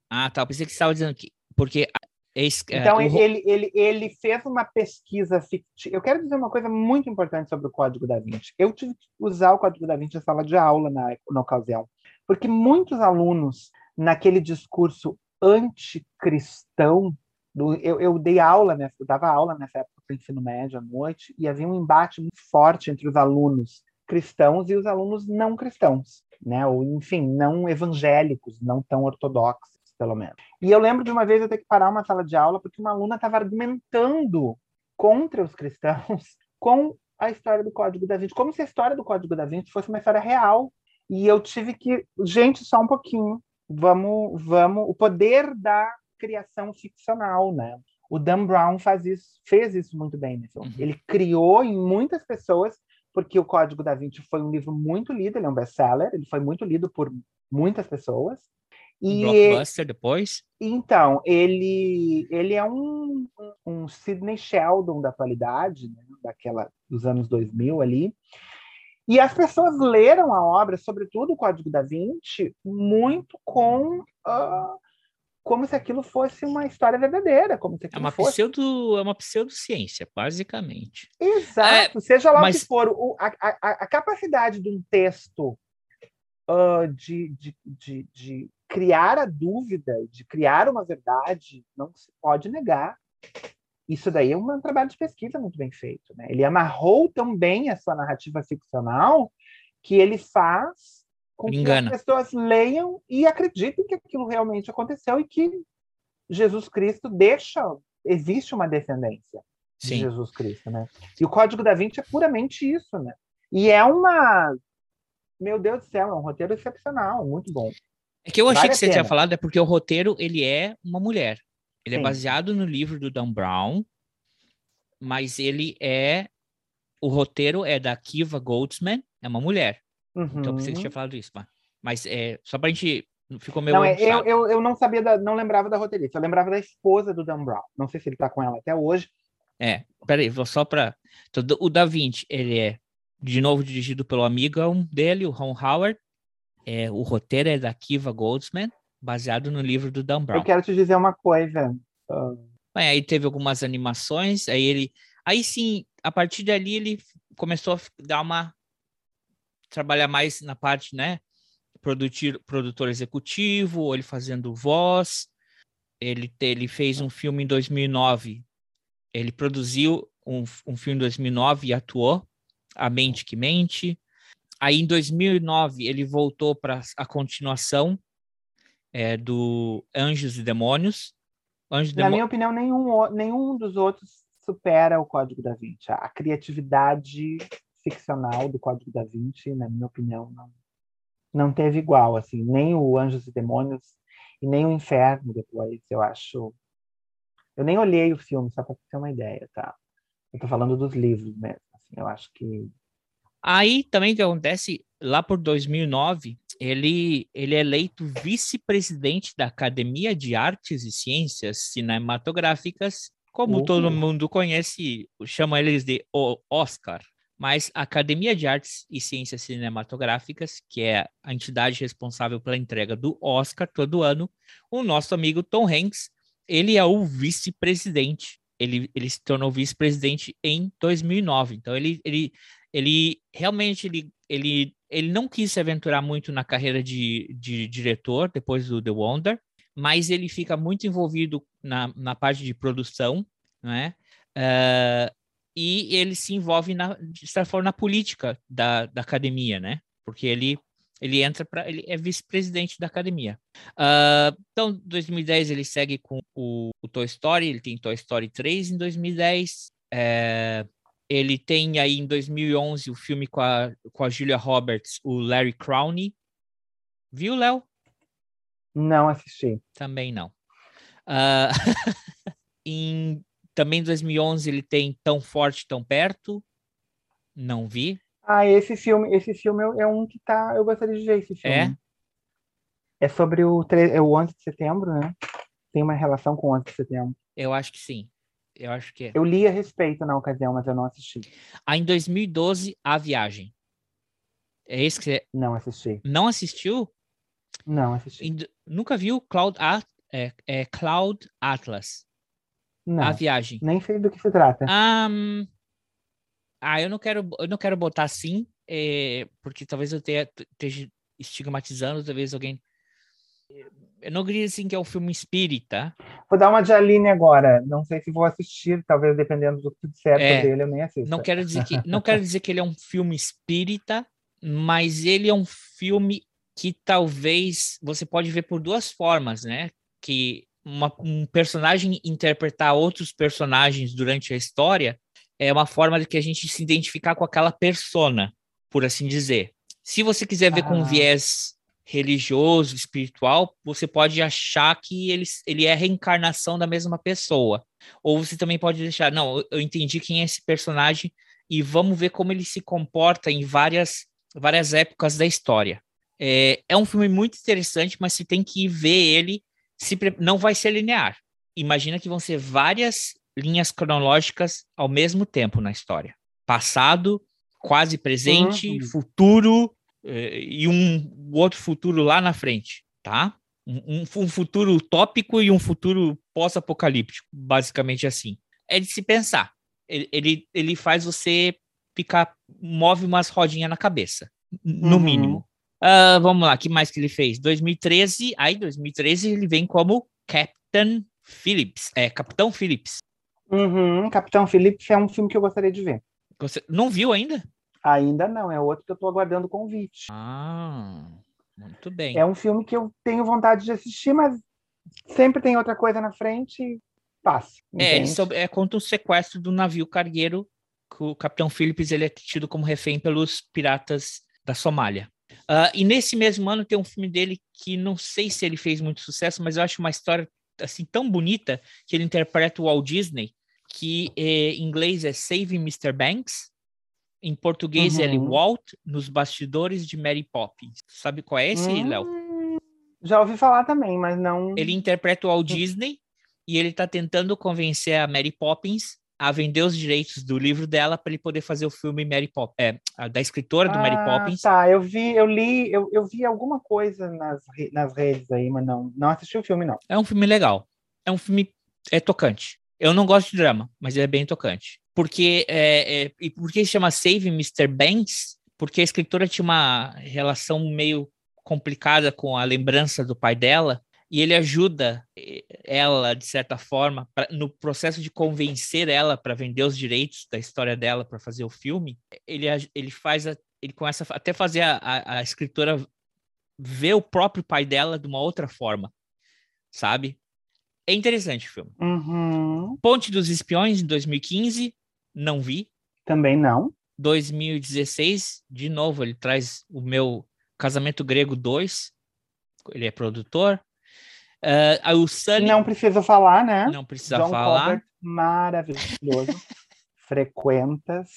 Ah, tá. Eu pensei que você estava dizendo que. Porque. esse- é, Então, o ele, ele, ele fez uma pesquisa fictícia. Eu quero dizer uma coisa muito importante sobre o Código da Vinci. Eu tive que usar o Código da Vinci em sala de aula na, na ocasião, porque muitos alunos, naquele discurso anticristão, do, eu, eu dei aula, nessa, eu dava aula nessa época para o ensino médio à noite, e havia um embate muito forte entre os alunos cristãos e os alunos não cristãos, né? ou, enfim, não evangélicos, não tão ortodoxos, pelo menos. E eu lembro de uma vez eu ter que parar uma sala de aula porque uma aluna estava argumentando contra os cristãos com a história do Código da Vinci, como se a história do Código da Vinci fosse uma história real. E eu tive que, gente, só um pouquinho. Vamos, vamos, o poder da criação ficcional, né? O Dan Brown faz isso, fez isso muito bem filme. Uhum. Ele criou em muitas pessoas, porque o Código da Vinci foi um livro muito lido, ele é um best-seller, ele foi muito lido por muitas pessoas. um E blockbuster depois. então, ele, ele é um, um Sidney Sheldon da atualidade, né? daquela dos anos 2000 ali. E as pessoas leram a obra, sobretudo o Código da Vinci, muito com, ah, como se aquilo fosse uma história verdadeira, como se É aquilo uma, fosse. pseudo, é uma pseudociência, basicamente. Exato, seja lá mas- o que for, o- a, a- a- capacidade de um texto ah, de, de, de, de criar a dúvida, de criar uma verdade, não se pode negar. Isso daí é um trabalho de pesquisa muito bem feito. Né? Ele amarrou tão bem a sua narrativa ficcional que ele faz com que Engana. as pessoas leiam e acreditem que aquilo realmente aconteceu e que Jesus Cristo deixa, existe uma descendência de Sim. Jesus Cristo, né? E o Código da Vinci é puramente isso, né? E é uma, meu Deus do céu, é um roteiro excepcional, muito bom. É que eu achei Vale que você tinha falado, é porque o roteiro, ele é uma mulher. Ele é Sim. baseado no livro do Dan Brown, mas ele é... O roteiro é da Kiva Goldsman, é uma mulher. Então, eu pensei que você tinha Uhum. falado isso, mas, mas é, só pra gente... Ficou meio... Não, é, eu, eu, eu não sabia, da, não lembrava da roteirista, eu lembrava da esposa do Dan Brown. Não sei se ele tá com ela até hoje. É, peraí, vou só para. O Da Vinci, ele é, de novo, dirigido pelo amigão dele, o Ron Howard. É, o roteiro é da Kiva Goldsman, baseado no livro do Dan Brown. Eu quero te dizer uma coisa. ah, Aí, aí teve algumas animações, aí ele. Aí sim, a partir dali ele começou a dar uma. Trabalhar mais na parte, né? Produtir, produtor executivo, ou ele fazendo voz. Ele, ele fez um filme em 2009. Ele produziu um, um filme em 2009 e atuou, A Mente que Mente. Aí, em 2009, ele voltou para a continuação é, do Anjos e Demônios. Anjos Na Demônios. minha opinião, nenhum, nenhum dos outros supera o Código da Vinci. A criatividade ficcional do Código da Vinci, na minha opinião, não, não teve igual. Assim, nem o Anjos e Demônios e nem o Inferno depois, eu acho. Eu nem olhei o filme, só para ter uma ideia, tá? Eu tô falando dos livros mesmo. Assim, eu acho que Aí também o que acontece, lá por 2009, ele, ele é eleito vice-presidente da Academia de Artes e Ciências Cinematográficas, como todo Uhul. mundo conhece, chama eles de Oscar. Mas a Academia de Artes e Ciências Cinematográficas, que é a entidade responsável pela entrega do Oscar todo ano, o nosso amigo Tom Hanks, ele é o vice-presidente. Ele, ele se tornou vice-presidente em 2009. Então, ele, ele ele realmente ele, ele, ele não quis se aventurar muito na carreira de, de diretor depois do The Wonder, mas ele fica muito envolvido na, na parte de produção, né? Ah, e ele se envolve na, de certa forma na política da, da academia, né? Porque ele ele entra para ele é vice-presidente da academia. Ah, então, em 2010 ele segue com o, o Toy Story, ele tem Toy Story 3 em 2010. É, ele tem aí em 2011 o filme com a, com a Julia Roberts, o Larry Crowney. Viu, Léo? não assisti. Também não. Ah, em, também em 2011 ele tem Tão Forte, Tão Perto. Não vi. Ah, esse filme, esse filme é um que tá. Eu gostaria de ver esse filme. É? sobre o, tre- é o 11 de setembro, né? Tem uma relação com o 11 de setembro. Eu acho que sim. Eu acho que é. Eu li a respeito na ocasião, mas eu não assisti. Aí em 2012, A Viagem. É esse que você Não assisti. não assistiu? Não assisti. Em Nunca viu Cloud, At- é, é Cloud Atlas, Não. A Viagem. Nem sei do que se trata. Hum, ah, eu não quero, eu não quero botar assim, é, porque talvez eu tenha- esteja estigmatizando, talvez alguém. Eu não queria assim que é um filme espírita. Vou dar uma de Aline agora. Não sei se vou assistir, talvez dependendo do que disser É, sobre ele, eu nem assisto. Não quero dizer que não quero dizer que ele é um filme espírita, mas ele é um filme que talvez você pode ver por duas formas, né? Que uma- um personagem interpretar outros personagens durante a história é uma forma de que a gente se identificar com aquela persona, por assim dizer. Se você quiser ver com Ah. viés religioso, espiritual, você pode achar que ele, ele é a reencarnação da mesma pessoa. Ou você também pode deixar, não, eu- eu entendi quem é esse personagem e vamos ver como ele se comporta em várias, várias épocas da história. É, é um filme muito interessante, mas você tem que ver ele, se pre- não vai ser linear. Imagina que vão ser várias linhas cronológicas ao mesmo tempo na história. Passado, quase presente, Uhum. futuro eh, e um outro futuro lá na frente, tá? Um, um futuro utópico e um futuro pós-apocalíptico, basicamente assim. É de se pensar. Ele, ele, ele faz você ficar, move umas rodinhas na cabeça, no Uhum. mínimo. Ah, vamos lá, que mais que ele fez? 2013, aí 2013 ele vem como Captain Phillips, é, Capitão Phillips. Uhum, Capitão Phillips é um filme que eu gostaria de ver. Você não viu ainda? Ainda não, é outro que eu tô aguardando o convite. Ah, muito bem. É um filme que eu tenho vontade de assistir, mas sempre tem outra coisa na frente e passa. É, sobre, é contra o sequestro do navio cargueiro que o Capitão Phillips ele é tido como refém pelos piratas da Somália. Ah, e nesse mesmo ano tem um filme dele que não sei se ele fez muito sucesso, mas eu acho uma história assim tão bonita que ele interpreta o Walt Disney, que eh, em inglês é Saving Mr. Banks, em português ele Uhum. Walt nos bastidores de Mary Poppins. Sabe qual é esse, Léo? Hum, Já ouvi falar também, mas não. Ele interpreta o Walt Disney e ele tá tentando convencer a Mary Poppins a vender os direitos do livro dela para ele poder fazer o filme Mary Poppins, é, da escritora do Mary Ah, Poppins. Tá, eu vi, eu li, eu, eu vi alguma coisa nas, nas redes aí, mas não, não assisti o filme, não. É um filme legal. É um filme é tocante. Eu não gosto de drama, mas ele é bem tocante. Porque é, é, e por que se chama Save Mr. Banks? Porque a escritora tinha uma relação meio complicada com a lembrança do pai dela e ele ajuda eh, ela de certa forma pra- no processo de convencer ela para vender os direitos da história dela para fazer o filme. Ele ele faz a, ele começa a até fazer a, a, a escritora ver o próprio pai dela de uma outra forma, sabe? É interessante o filme. Uhum, Ponte dos Espiões, de 2015, não vi. também não. 2016, de novo, ele traz o meu Casamento Grego 2. Ele é produtor. Aí o Sully, Não precisa falar, né? não precisa John falar. Colbert, maravilhoso. Frequentas.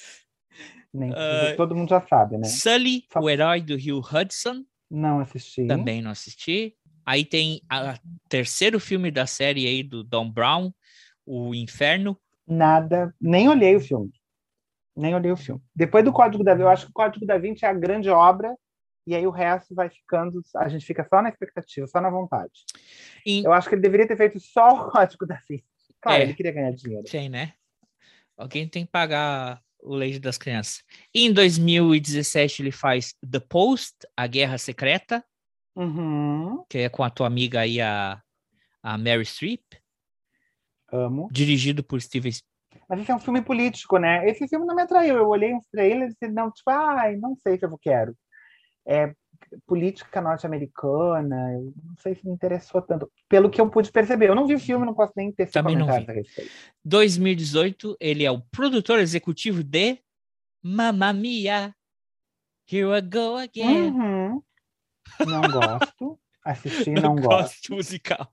Nem Ah, todo mundo já sabe, né? Sully, Fa- o herói do Rio Hudson, Não assisti. também não assisti. Aí tem o terceiro filme da série aí do Don Brown, O Inferno. Nada, nem olhei o filme. Nem olhei o filme. Depois do Código da Vinci, eu acho que o Código da Vinci é a grande obra, e aí o resto vai ficando, a gente fica só na expectativa, só na vontade. E- Eu acho que ele deveria ter feito só o Código da Vinci. Claro, É. ele queria ganhar dinheiro. Tem, né? Alguém tem que pagar o leite das crianças. E em 2017 ele faz The Post, A Guerra Secreta, Uhum, que é com a tua amiga aí, a, a Mary Streep, amo. dirigido por Steven. Mas esse é um filme político, né? Esse filme não me atraiu. Eu olhei uns trailers e não, tipo, ai, não sei se eu quero. É política norte-americana, não sei se me interessou tanto. Pelo que eu pude perceber. Eu não vi o filme, não posso nem ter Também não comentários a respeito. 2018 ele é o produtor executivo de Mamma Mia, Here I Go Again. Uhum. Não gosto. Assisti, não, gosto. gosto de musical.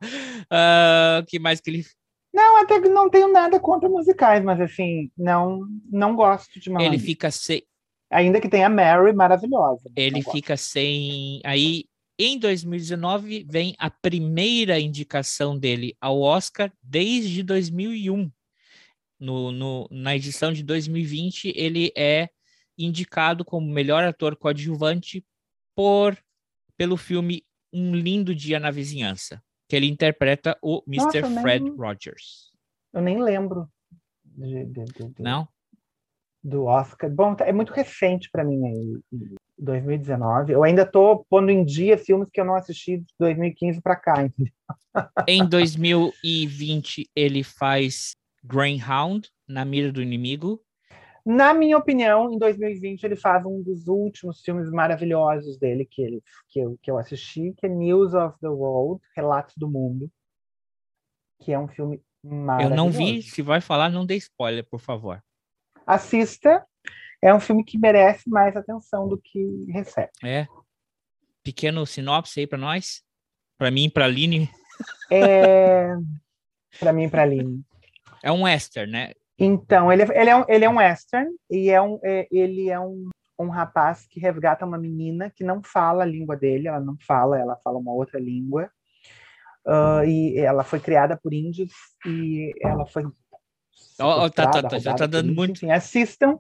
Ah, O que mais que ele Não, até que não tenho nada contra musicais, mas assim, não, não gosto de Mamma ele fica sem Ainda que tenha Mary maravilhosa. ele fica sem aí em 2019 vem a primeira indicação dele ao Oscar desde 2001. No, no, na edição de 2020 ele é indicado como melhor ator coadjuvante por pelo filme Um Lindo Dia na Vizinhança, que ele interpreta o Mr. Nossa, eu nem- Fred Rogers. Eu nem lembro de- de- de- Não? Do Oscar. Bom, é muito recente para mim aí, 2019. Eu ainda tô pondo em dia filmes que eu não assisti de 2015 para cá. entendeu? Em 2020 ele faz Greyhound na mira do inimigo. Na minha opinião, em 2020 ele faz um dos últimos filmes maravilhosos dele que, ele, que, eu, que eu assisti, que é News of the World, Relatos do Mundo, que é um filme Eu maravilhoso. não vi, se vai falar, não dê spoiler, por favor. Assista, é um filme que merece mais atenção do que recebe. É. Pequeno sinopse aí pra nós. Pra mim, pra Aline. É... para mim e para Aline. É um western, né? Então, ele, é- ele, é um, ele é um western e é um, é- ele é um, um rapaz que resgata uma menina que não fala a língua dele, ela não fala, ela fala uma outra língua. Ah, e ela foi criada por índios e ela foi. Ó, tá, tá, tá, já tá dando muito- Enfim, assistam.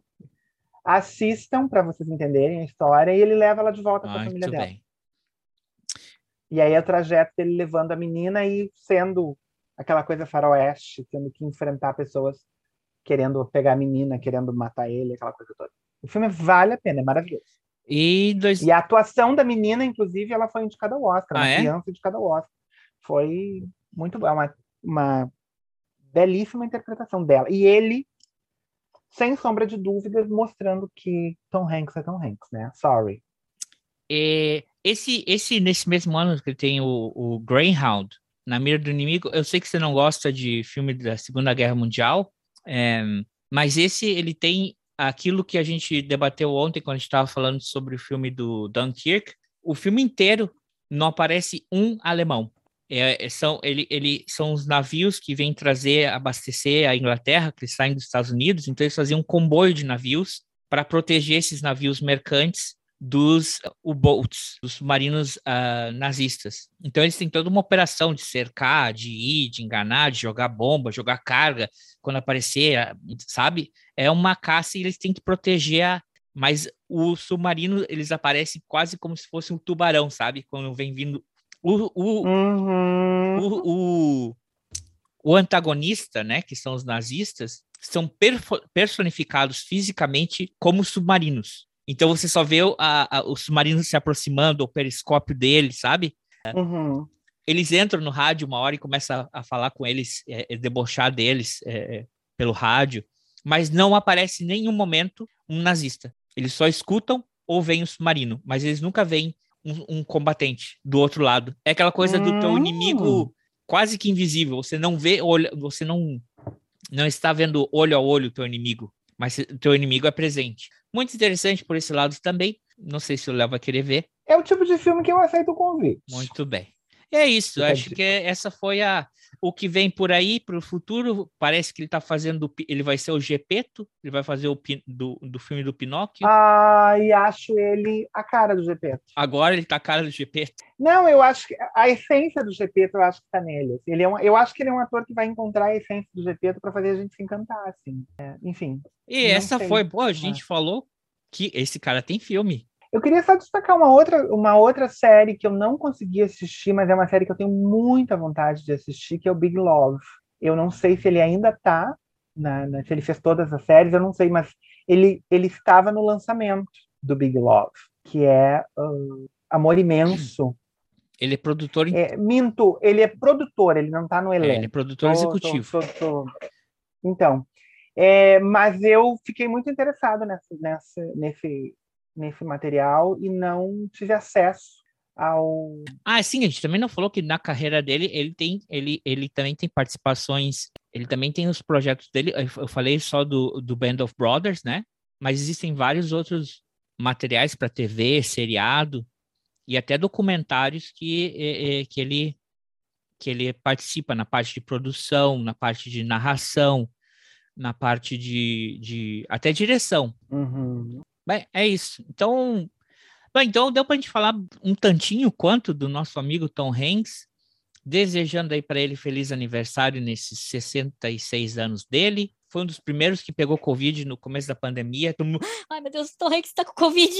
Assistam para vocês entenderem a história e ele leva ela de volta para a família dela. bem. E aí é o trajeto dele levando a menina e sendo aquela coisa faroeste, tendo que enfrentar pessoas querendo pegar a menina, querendo matar ele, aquela coisa toda. O filme vale a pena, é maravilhoso. E, dois... e a atuação da menina, inclusive, ela foi indicada ao Oscar, ah, uma é? criança indicada ao Oscar. Foi muito boa, uma, uma belíssima interpretação dela. E ele, sem sombra de dúvidas, mostrando que Tom Hanks é Tom Hanks, né? Sorry. E esse, esse, nesse mesmo ano que tem o, o Greyhound, Na Mira do Inimigo, eu sei que você não gosta de filme da Segunda Guerra Mundial, é, mas esse, ele tem aquilo que a gente debateu ontem, quando a gente estava falando sobre o filme do Dunkirk, o filme inteiro não aparece um alemão. É, são, ele, ele, são os navios que vêm trazer, abastecer a Inglaterra, que saem dos Estados Unidos, então eles faziam um comboio de navios para proteger esses navios mercantes dos U-boats, dos submarinos uh, nazistas. Então eles têm toda uma operação de cercar, de ir, de enganar, de jogar bomba, jogar carga quando aparecer, sabe? É uma caça e eles têm que proteger a... Mas o submarino, eles aparecem quase como se fosse um tubarão, sabe? Quando vem vindo... O, o, uhum. o, o, o antagonista, né, que são os nazistas, são personificados fisicamente como submarinos. Então você só vê a, a, o submarino se aproximando, o periscópio dele, sabe? Uhum. Eles entram no rádio uma hora e começam a, a falar com eles, é, é, debochar deles é, pelo rádio, mas não aparece em nenhum momento um nazista. Eles só escutam ou veem o submarino, mas eles nunca veem um, um combatente do outro lado. É aquela coisa do teu inimigo quase que invisível. Você não vê, olha, você não não está vendo olho a olho o teu inimigo, mas o teu inimigo é presente. Muito interessante por esse lado também. Não sei se o Léo vai querer ver. É o tipo de filme que eu aceito o convite. Muito bem. É isso, acho que essa foi a o que vem por aí para o futuro. Parece que ele está fazendo, ele vai ser o Gepeto, ele vai fazer o do, do filme do Pinóquio. Ah, e acho ele a cara do Gepeto. Agora ele tá a cara do Gepeto. Não, eu acho que a essência do Gepeto eu acho que está nele. Ele é um, eu acho que ele é um ator que vai encontrar a essência do Gepeto para fazer a gente se encantar, assim. É, enfim. E essa sei. foi, pô, a gente é. falou que esse cara tem filme. Eu queria só destacar uma outra, uma outra série que eu não consegui assistir, mas é uma série que eu tenho muita vontade de assistir, que é o Big Love. Eu não sei se ele ainda está, se ele fez todas as séries, eu não sei, mas ele, ele estava no lançamento do Big Love, que é uh, Amor Imenso. Ele é produtor. É, minto, ele é produtor, ele não está no elenco. É, ele é produtor tô, executivo. Tô, tô, então, é, mas eu fiquei muito interessado nessa, nessa, nesse, nesse material e não tive acesso ao. Ah, sim, a gente também não falou que na carreira dele ele tem, ele, ele também tem participações, ele também tem os projetos dele. Eu falei só do, do Band of Brothers, né? Mas existem vários outros materiais para TV, seriado e até documentários que, que ele que ele participa na parte de produção, na parte de narração, na parte de, de até direção. Uhum. Bem, é isso. Então, bem, então deu para a gente falar um tantinho quanto do nosso amigo Tom Hanks, desejando aí para ele feliz aniversário nesses 66 anos dele. Foi um dos primeiros que pegou Covid no começo da pandemia. Ai, meu Deus, o Tom Hanks está com Covid.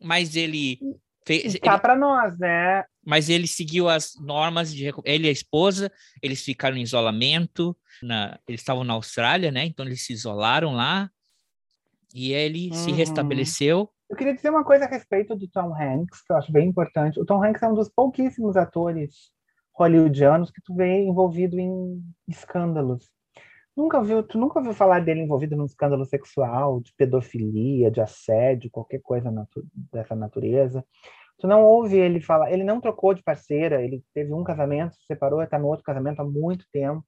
Mas ele fez. Tá para nós, né? Mas ele seguiu as normas de ele e a esposa, eles ficaram em isolamento, na... eles estavam na Austrália, né? Então eles se isolaram lá, e ele uhum. se restabeleceu. Eu queria dizer uma coisa a respeito do Tom Hanks, que eu acho bem importante. O Tom Hanks é um dos pouquíssimos atores hollywoodianos que tu vê envolvido em escândalos. Nunca viu, tu nunca ouviu falar dele envolvido num escândalo sexual, de pedofilia, de assédio, qualquer coisa natu dessa natureza. Tu não ouve ele falar, ele não trocou de parceira, ele teve um casamento, se separou, está no outro casamento há muito tempo.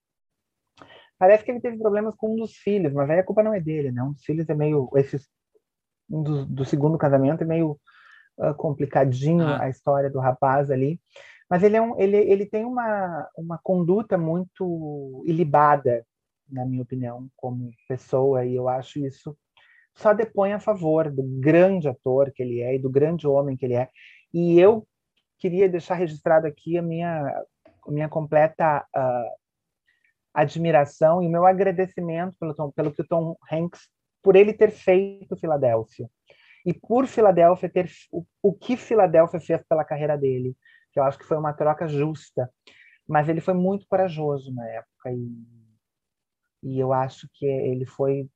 Parece que ele teve problemas com um dos filhos, mas aí a culpa não é dele, né? Um dos filhos é meio. Esses, um do, do segundo casamento é meio uh, complicadinho ah. a história do rapaz ali. Mas ele, é um, ele, ele tem uma, uma conduta muito ilibada, na minha opinião, como pessoa, e eu acho isso só depõe a favor do grande ator que ele é e do grande homem que ele é. E eu queria deixar registrado aqui a minha, a minha completa uh, admiração e o meu agradecimento pelo, Tom, pelo que o Tom Hanks, por ele ter feito Filadélfia. E por Filadélfia ter o, o que Filadélfia fez pela carreira dele. que eu acho que foi uma troca justa. Mas ele foi muito corajoso na época e, e eu acho que ele foi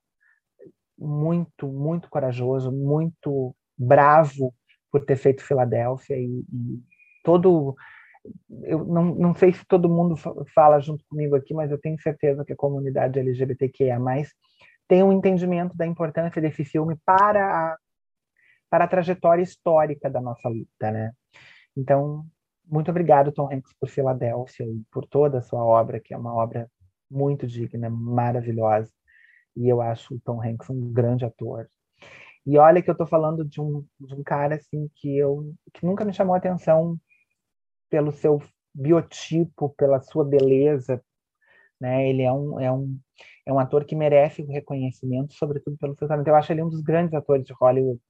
muito, muito corajoso, muito bravo por ter feito Filadélfia e, e todo eu não, não sei se todo mundo fala junto comigo aqui, mas eu tenho certeza que a comunidade LGBTQIA+, tem um entendimento da importância desse filme para a, para a trajetória histórica da nossa luta, né? Então, muito obrigado, Tom Hanks, por Filadélfia e por toda a sua obra, que é uma obra muito digna, maravilhosa. E eu acho o Tom Hanks um grande ator. E olha que eu estou falando de um, de um cara assim que eu que nunca me chamou atenção pelo seu biotipo, pela sua beleza, né? Ele é um, é um, é um ator que merece o reconhecimento, sobretudo pelo seu talento. Eu acho ele um dos grandes atores de Hollywood.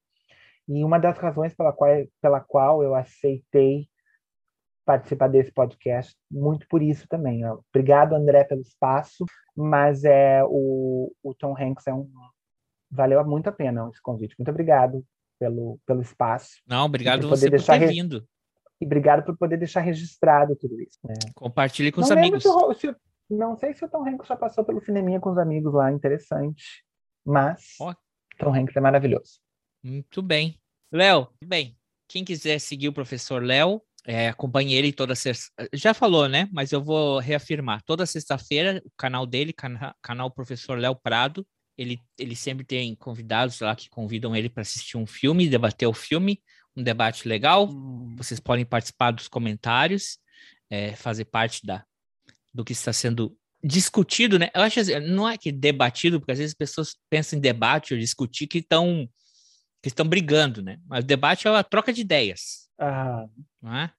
E uma das razões pela qual, pela qual eu aceitei participar desse podcast, muito por isso também. Obrigado, André, pelo espaço, mas é o, o Tom Hanks é um valeu muito a pena esse convite. Muito obrigado pelo, pelo espaço. Não, obrigado você por ter vindo. E obrigado por poder deixar registrado tudo isso. Né? Compartilhe com não os amigos. Se, se, não sei se o Tom Hanks já passou pelo cineminha com os amigos lá, interessante. Mas oh. Tom Hanks é maravilhoso. Muito bem. Léo, bem, quem quiser seguir o professor Léo, é, acompanhe ele toda sexta. Já falou, né? Mas eu vou reafirmar. Toda sexta-feira, o canal dele, cana canal Professor Léo Prado, ele, ele sempre tem convidados lá que convidam ele para assistir um filme, debater o filme um debate legal. Hum. Vocês podem participar dos comentários, é, fazer parte da, do que está sendo discutido, né? Eu acho assim, não é que debatido, porque às vezes as pessoas pensam em debate ou discutir que estão que estão brigando, né? Mas debate é a troca de ideias. Ah. Não é?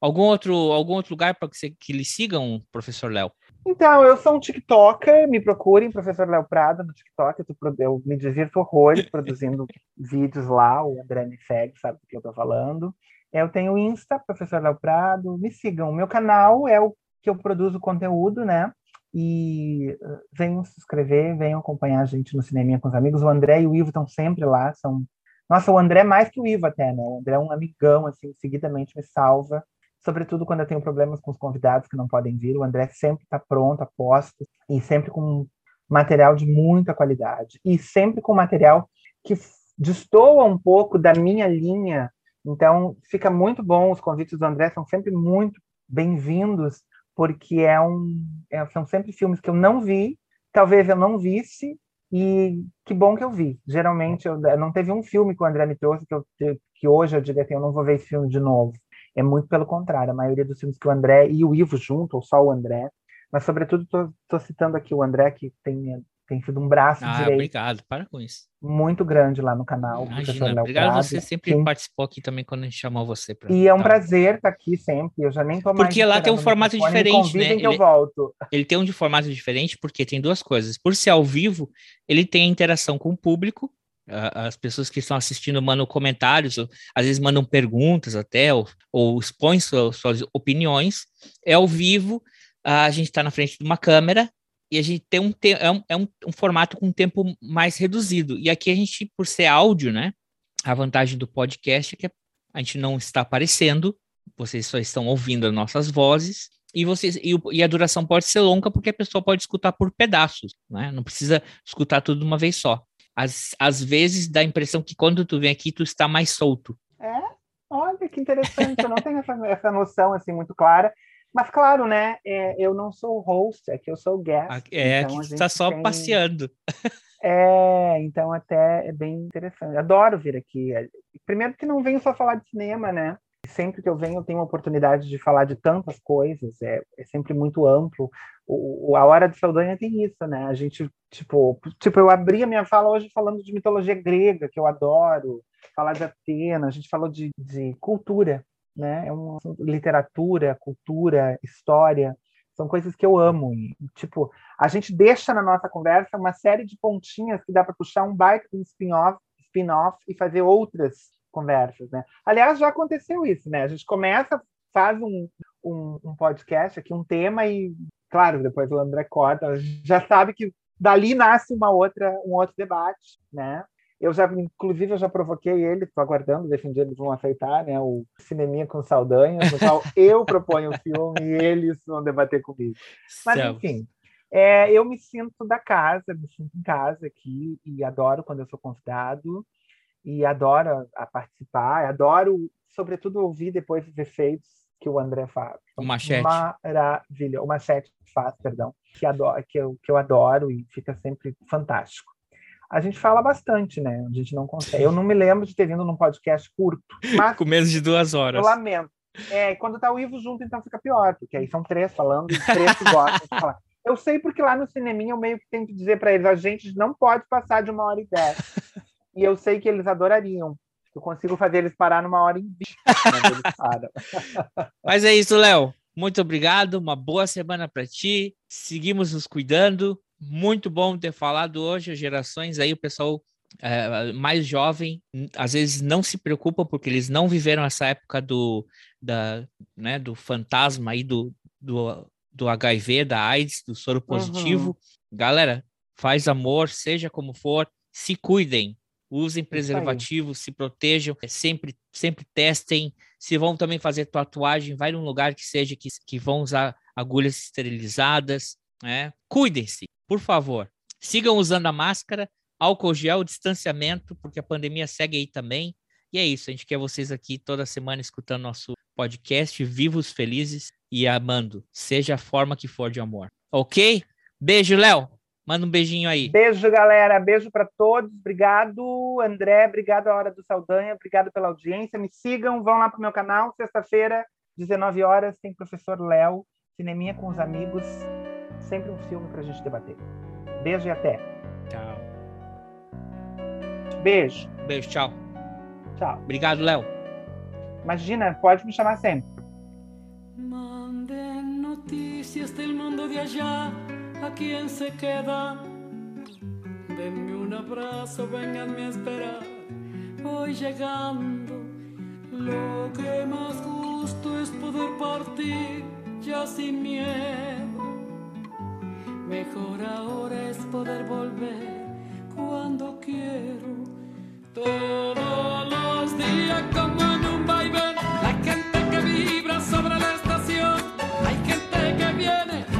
Algum outro, algum outro lugar para que, que lhe sigam, professor Léo? Então, eu sou um TikToker, me procurem, professor Léo Prado, no TikTok, eu, eu me divirto horrores produzindo vídeos lá, o André me segue, sabe do que eu estou falando. Eu tenho o Insta, professor Léo Prado, me sigam. O meu canal é o que eu produzo conteúdo, né? E uh, venham se inscrever, venham acompanhar a gente no Cineminha com os amigos. O André e o Ivo estão sempre lá, são... Nossa, o André é mais que o Ivo até, né? O André é um amigão, assim, seguidamente me salva sobretudo quando eu tenho problemas com os convidados que não podem vir. O André sempre está pronto, aposto, e sempre com material de muita qualidade. E sempre com material que destoa um pouco da minha linha. Então, fica muito bom. Os convites do André são sempre muito bem-vindos, porque é um, é, são sempre filmes que eu não vi, talvez eu não visse, e que bom que eu vi. Geralmente, eu, não teve um filme que o André me trouxe que, eu, que hoje eu diria assim, eu não vou ver esse filme de novo. É muito pelo contrário. A maioria dos filmes que o André e o Ivo junto, ou só o André, mas sobretudo estou citando aqui o André, que tem, tem sido um braço ah, direito. Obrigado, para com isso. Muito grande lá no canal. Imagina, obrigado Prado. você sempre Sim. participou aqui também quando a gente chamou você. Pra... E é um prazer estar aqui sempre. Eu já nem tô Porque lá tem um formato diferente, né? Ele, eu volto. ele tem um de formato diferente porque tem duas coisas. Por ser ao vivo, ele tem a interação com o público as pessoas que estão assistindo mandam comentários, às vezes mandam perguntas até, ou, ou expõem suas, suas opiniões. É ao vivo, a gente está na frente de uma câmera e a gente tem um, é, um, é um, um, formato com um tempo mais reduzido. E aqui a gente, por ser áudio, né? A vantagem do podcast é que a gente não está aparecendo, vocês só estão ouvindo as nossas vozes. E, vocês, e, e a duração pode ser longa porque a pessoa pode escutar por pedaços, né? Não precisa escutar tudo de uma vez só às, às vezes dá a impressão que quando tu vem aqui, tu está mais solto. É? Olha que interessante, eu não tenho essa, essa noção assim muito clara. Mas claro, né? É, eu não sou host, é que eu sou guest. É, então que está só tem... passeando. É, então até é bem interessante. Adoro vir aqui. Primeiro que não venho só falar de cinema, né? Sempre que eu venho, eu tenho a oportunidade de falar de tantas coisas, é, é sempre muito amplo. O, o, a Hora de Saldanha tem isso, né? A gente, tipo, tipo, eu abri a minha fala hoje falando de mitologia grega, que eu adoro, falar de Atena, a gente falou de, de cultura, né? É uma literatura, cultura, história, são coisas que eu amo. E, tipo, a gente deixa na nossa conversa uma série de pontinhas que dá para puxar um baita de um spin-off spin e fazer outras conversas, né? Aliás, já aconteceu isso, né? A gente começa, faz um, um, um podcast aqui, um tema e, claro, depois o André corta, já sabe que dali nasce uma outra, um outro debate, né? Eu já, inclusive, eu já provoquei eles, estou aguardando dia eles vão aceitar, né? O cineminha com Saldanha, no qual eu proponho o filme e eles vão debater comigo. Mas, Céu. enfim, é, eu me sinto da casa, me sinto em casa aqui e adoro quando eu sou convidado e adoro a, participar, adoro, sobretudo, ouvir depois os efeitos que o André faz. O machete. Maravilha. O machete faz, perdão, que, adoro, que, eu, que eu adoro e fica sempre fantástico. A gente fala bastante, né? A gente não consegue. Eu não me lembro de ter vindo num podcast curto, mas Com menos de duas horas. eu lamento. É, quando tá o Ivo junto, então fica pior, porque aí são três falando e três que gostam de falar. Eu sei porque lá no cineminha eu meio que tenho que dizer para eles, a gente não pode passar de uma hora e dez. E eu sei que eles adorariam. Eu consigo fazer eles parar numa hora e vinte. mas eles param. Mas é isso, Léo. Muito obrigado. Uma boa semana para ti. Seguimos nos cuidando. Muito bom ter falado hoje. As gerações aí, o pessoal é, mais jovem, às vezes não se preocupa porque eles não viveram essa época do, da, né, do fantasma aí do, do, do HIV, da AIDS, do soro positivo. Galera, faz amor, seja como for, se cuidem. Usem preservativo, se protejam, é, sempre, sempre testem. Se vão também fazer tatuagem, vai num lugar que seja que, que vão usar agulhas esterilizadas, né? Cuidem-se, por favor. Sigam usando a máscara, álcool gel, distanciamento, porque a pandemia segue aí também. E é isso, a gente quer vocês aqui toda semana escutando nosso podcast, vivos, felizes e amando, seja a forma que for de amor. Ok? Beijo, Léo. Manda um beijinho aí. Beijo, galera. Beijo para todos. Obrigado, André. Obrigado à Hora do Saldanha. Obrigado pela audiência. Me sigam, vão lá pro meu canal. Sexta-feira, 19 horas, tem professor Léo, Cineminha com os amigos. Sempre um filme pra gente debater. Beijo e até. Tchau. Beijo. Beijo, tchau. Tchau. Obrigado, Léo. Imagina, pode me chamar sempre. Manden noticias del mundo de allá, a quien se queda. Denme un abrazo, venganme a esperar. Voy llegando. Lo que más gusto es poder partir ya sin miedo. Mejor ahora es poder volver cuando quiero. Todos los días como en un vaivén, la gente que vibra sobre la estación. Hay gente que viene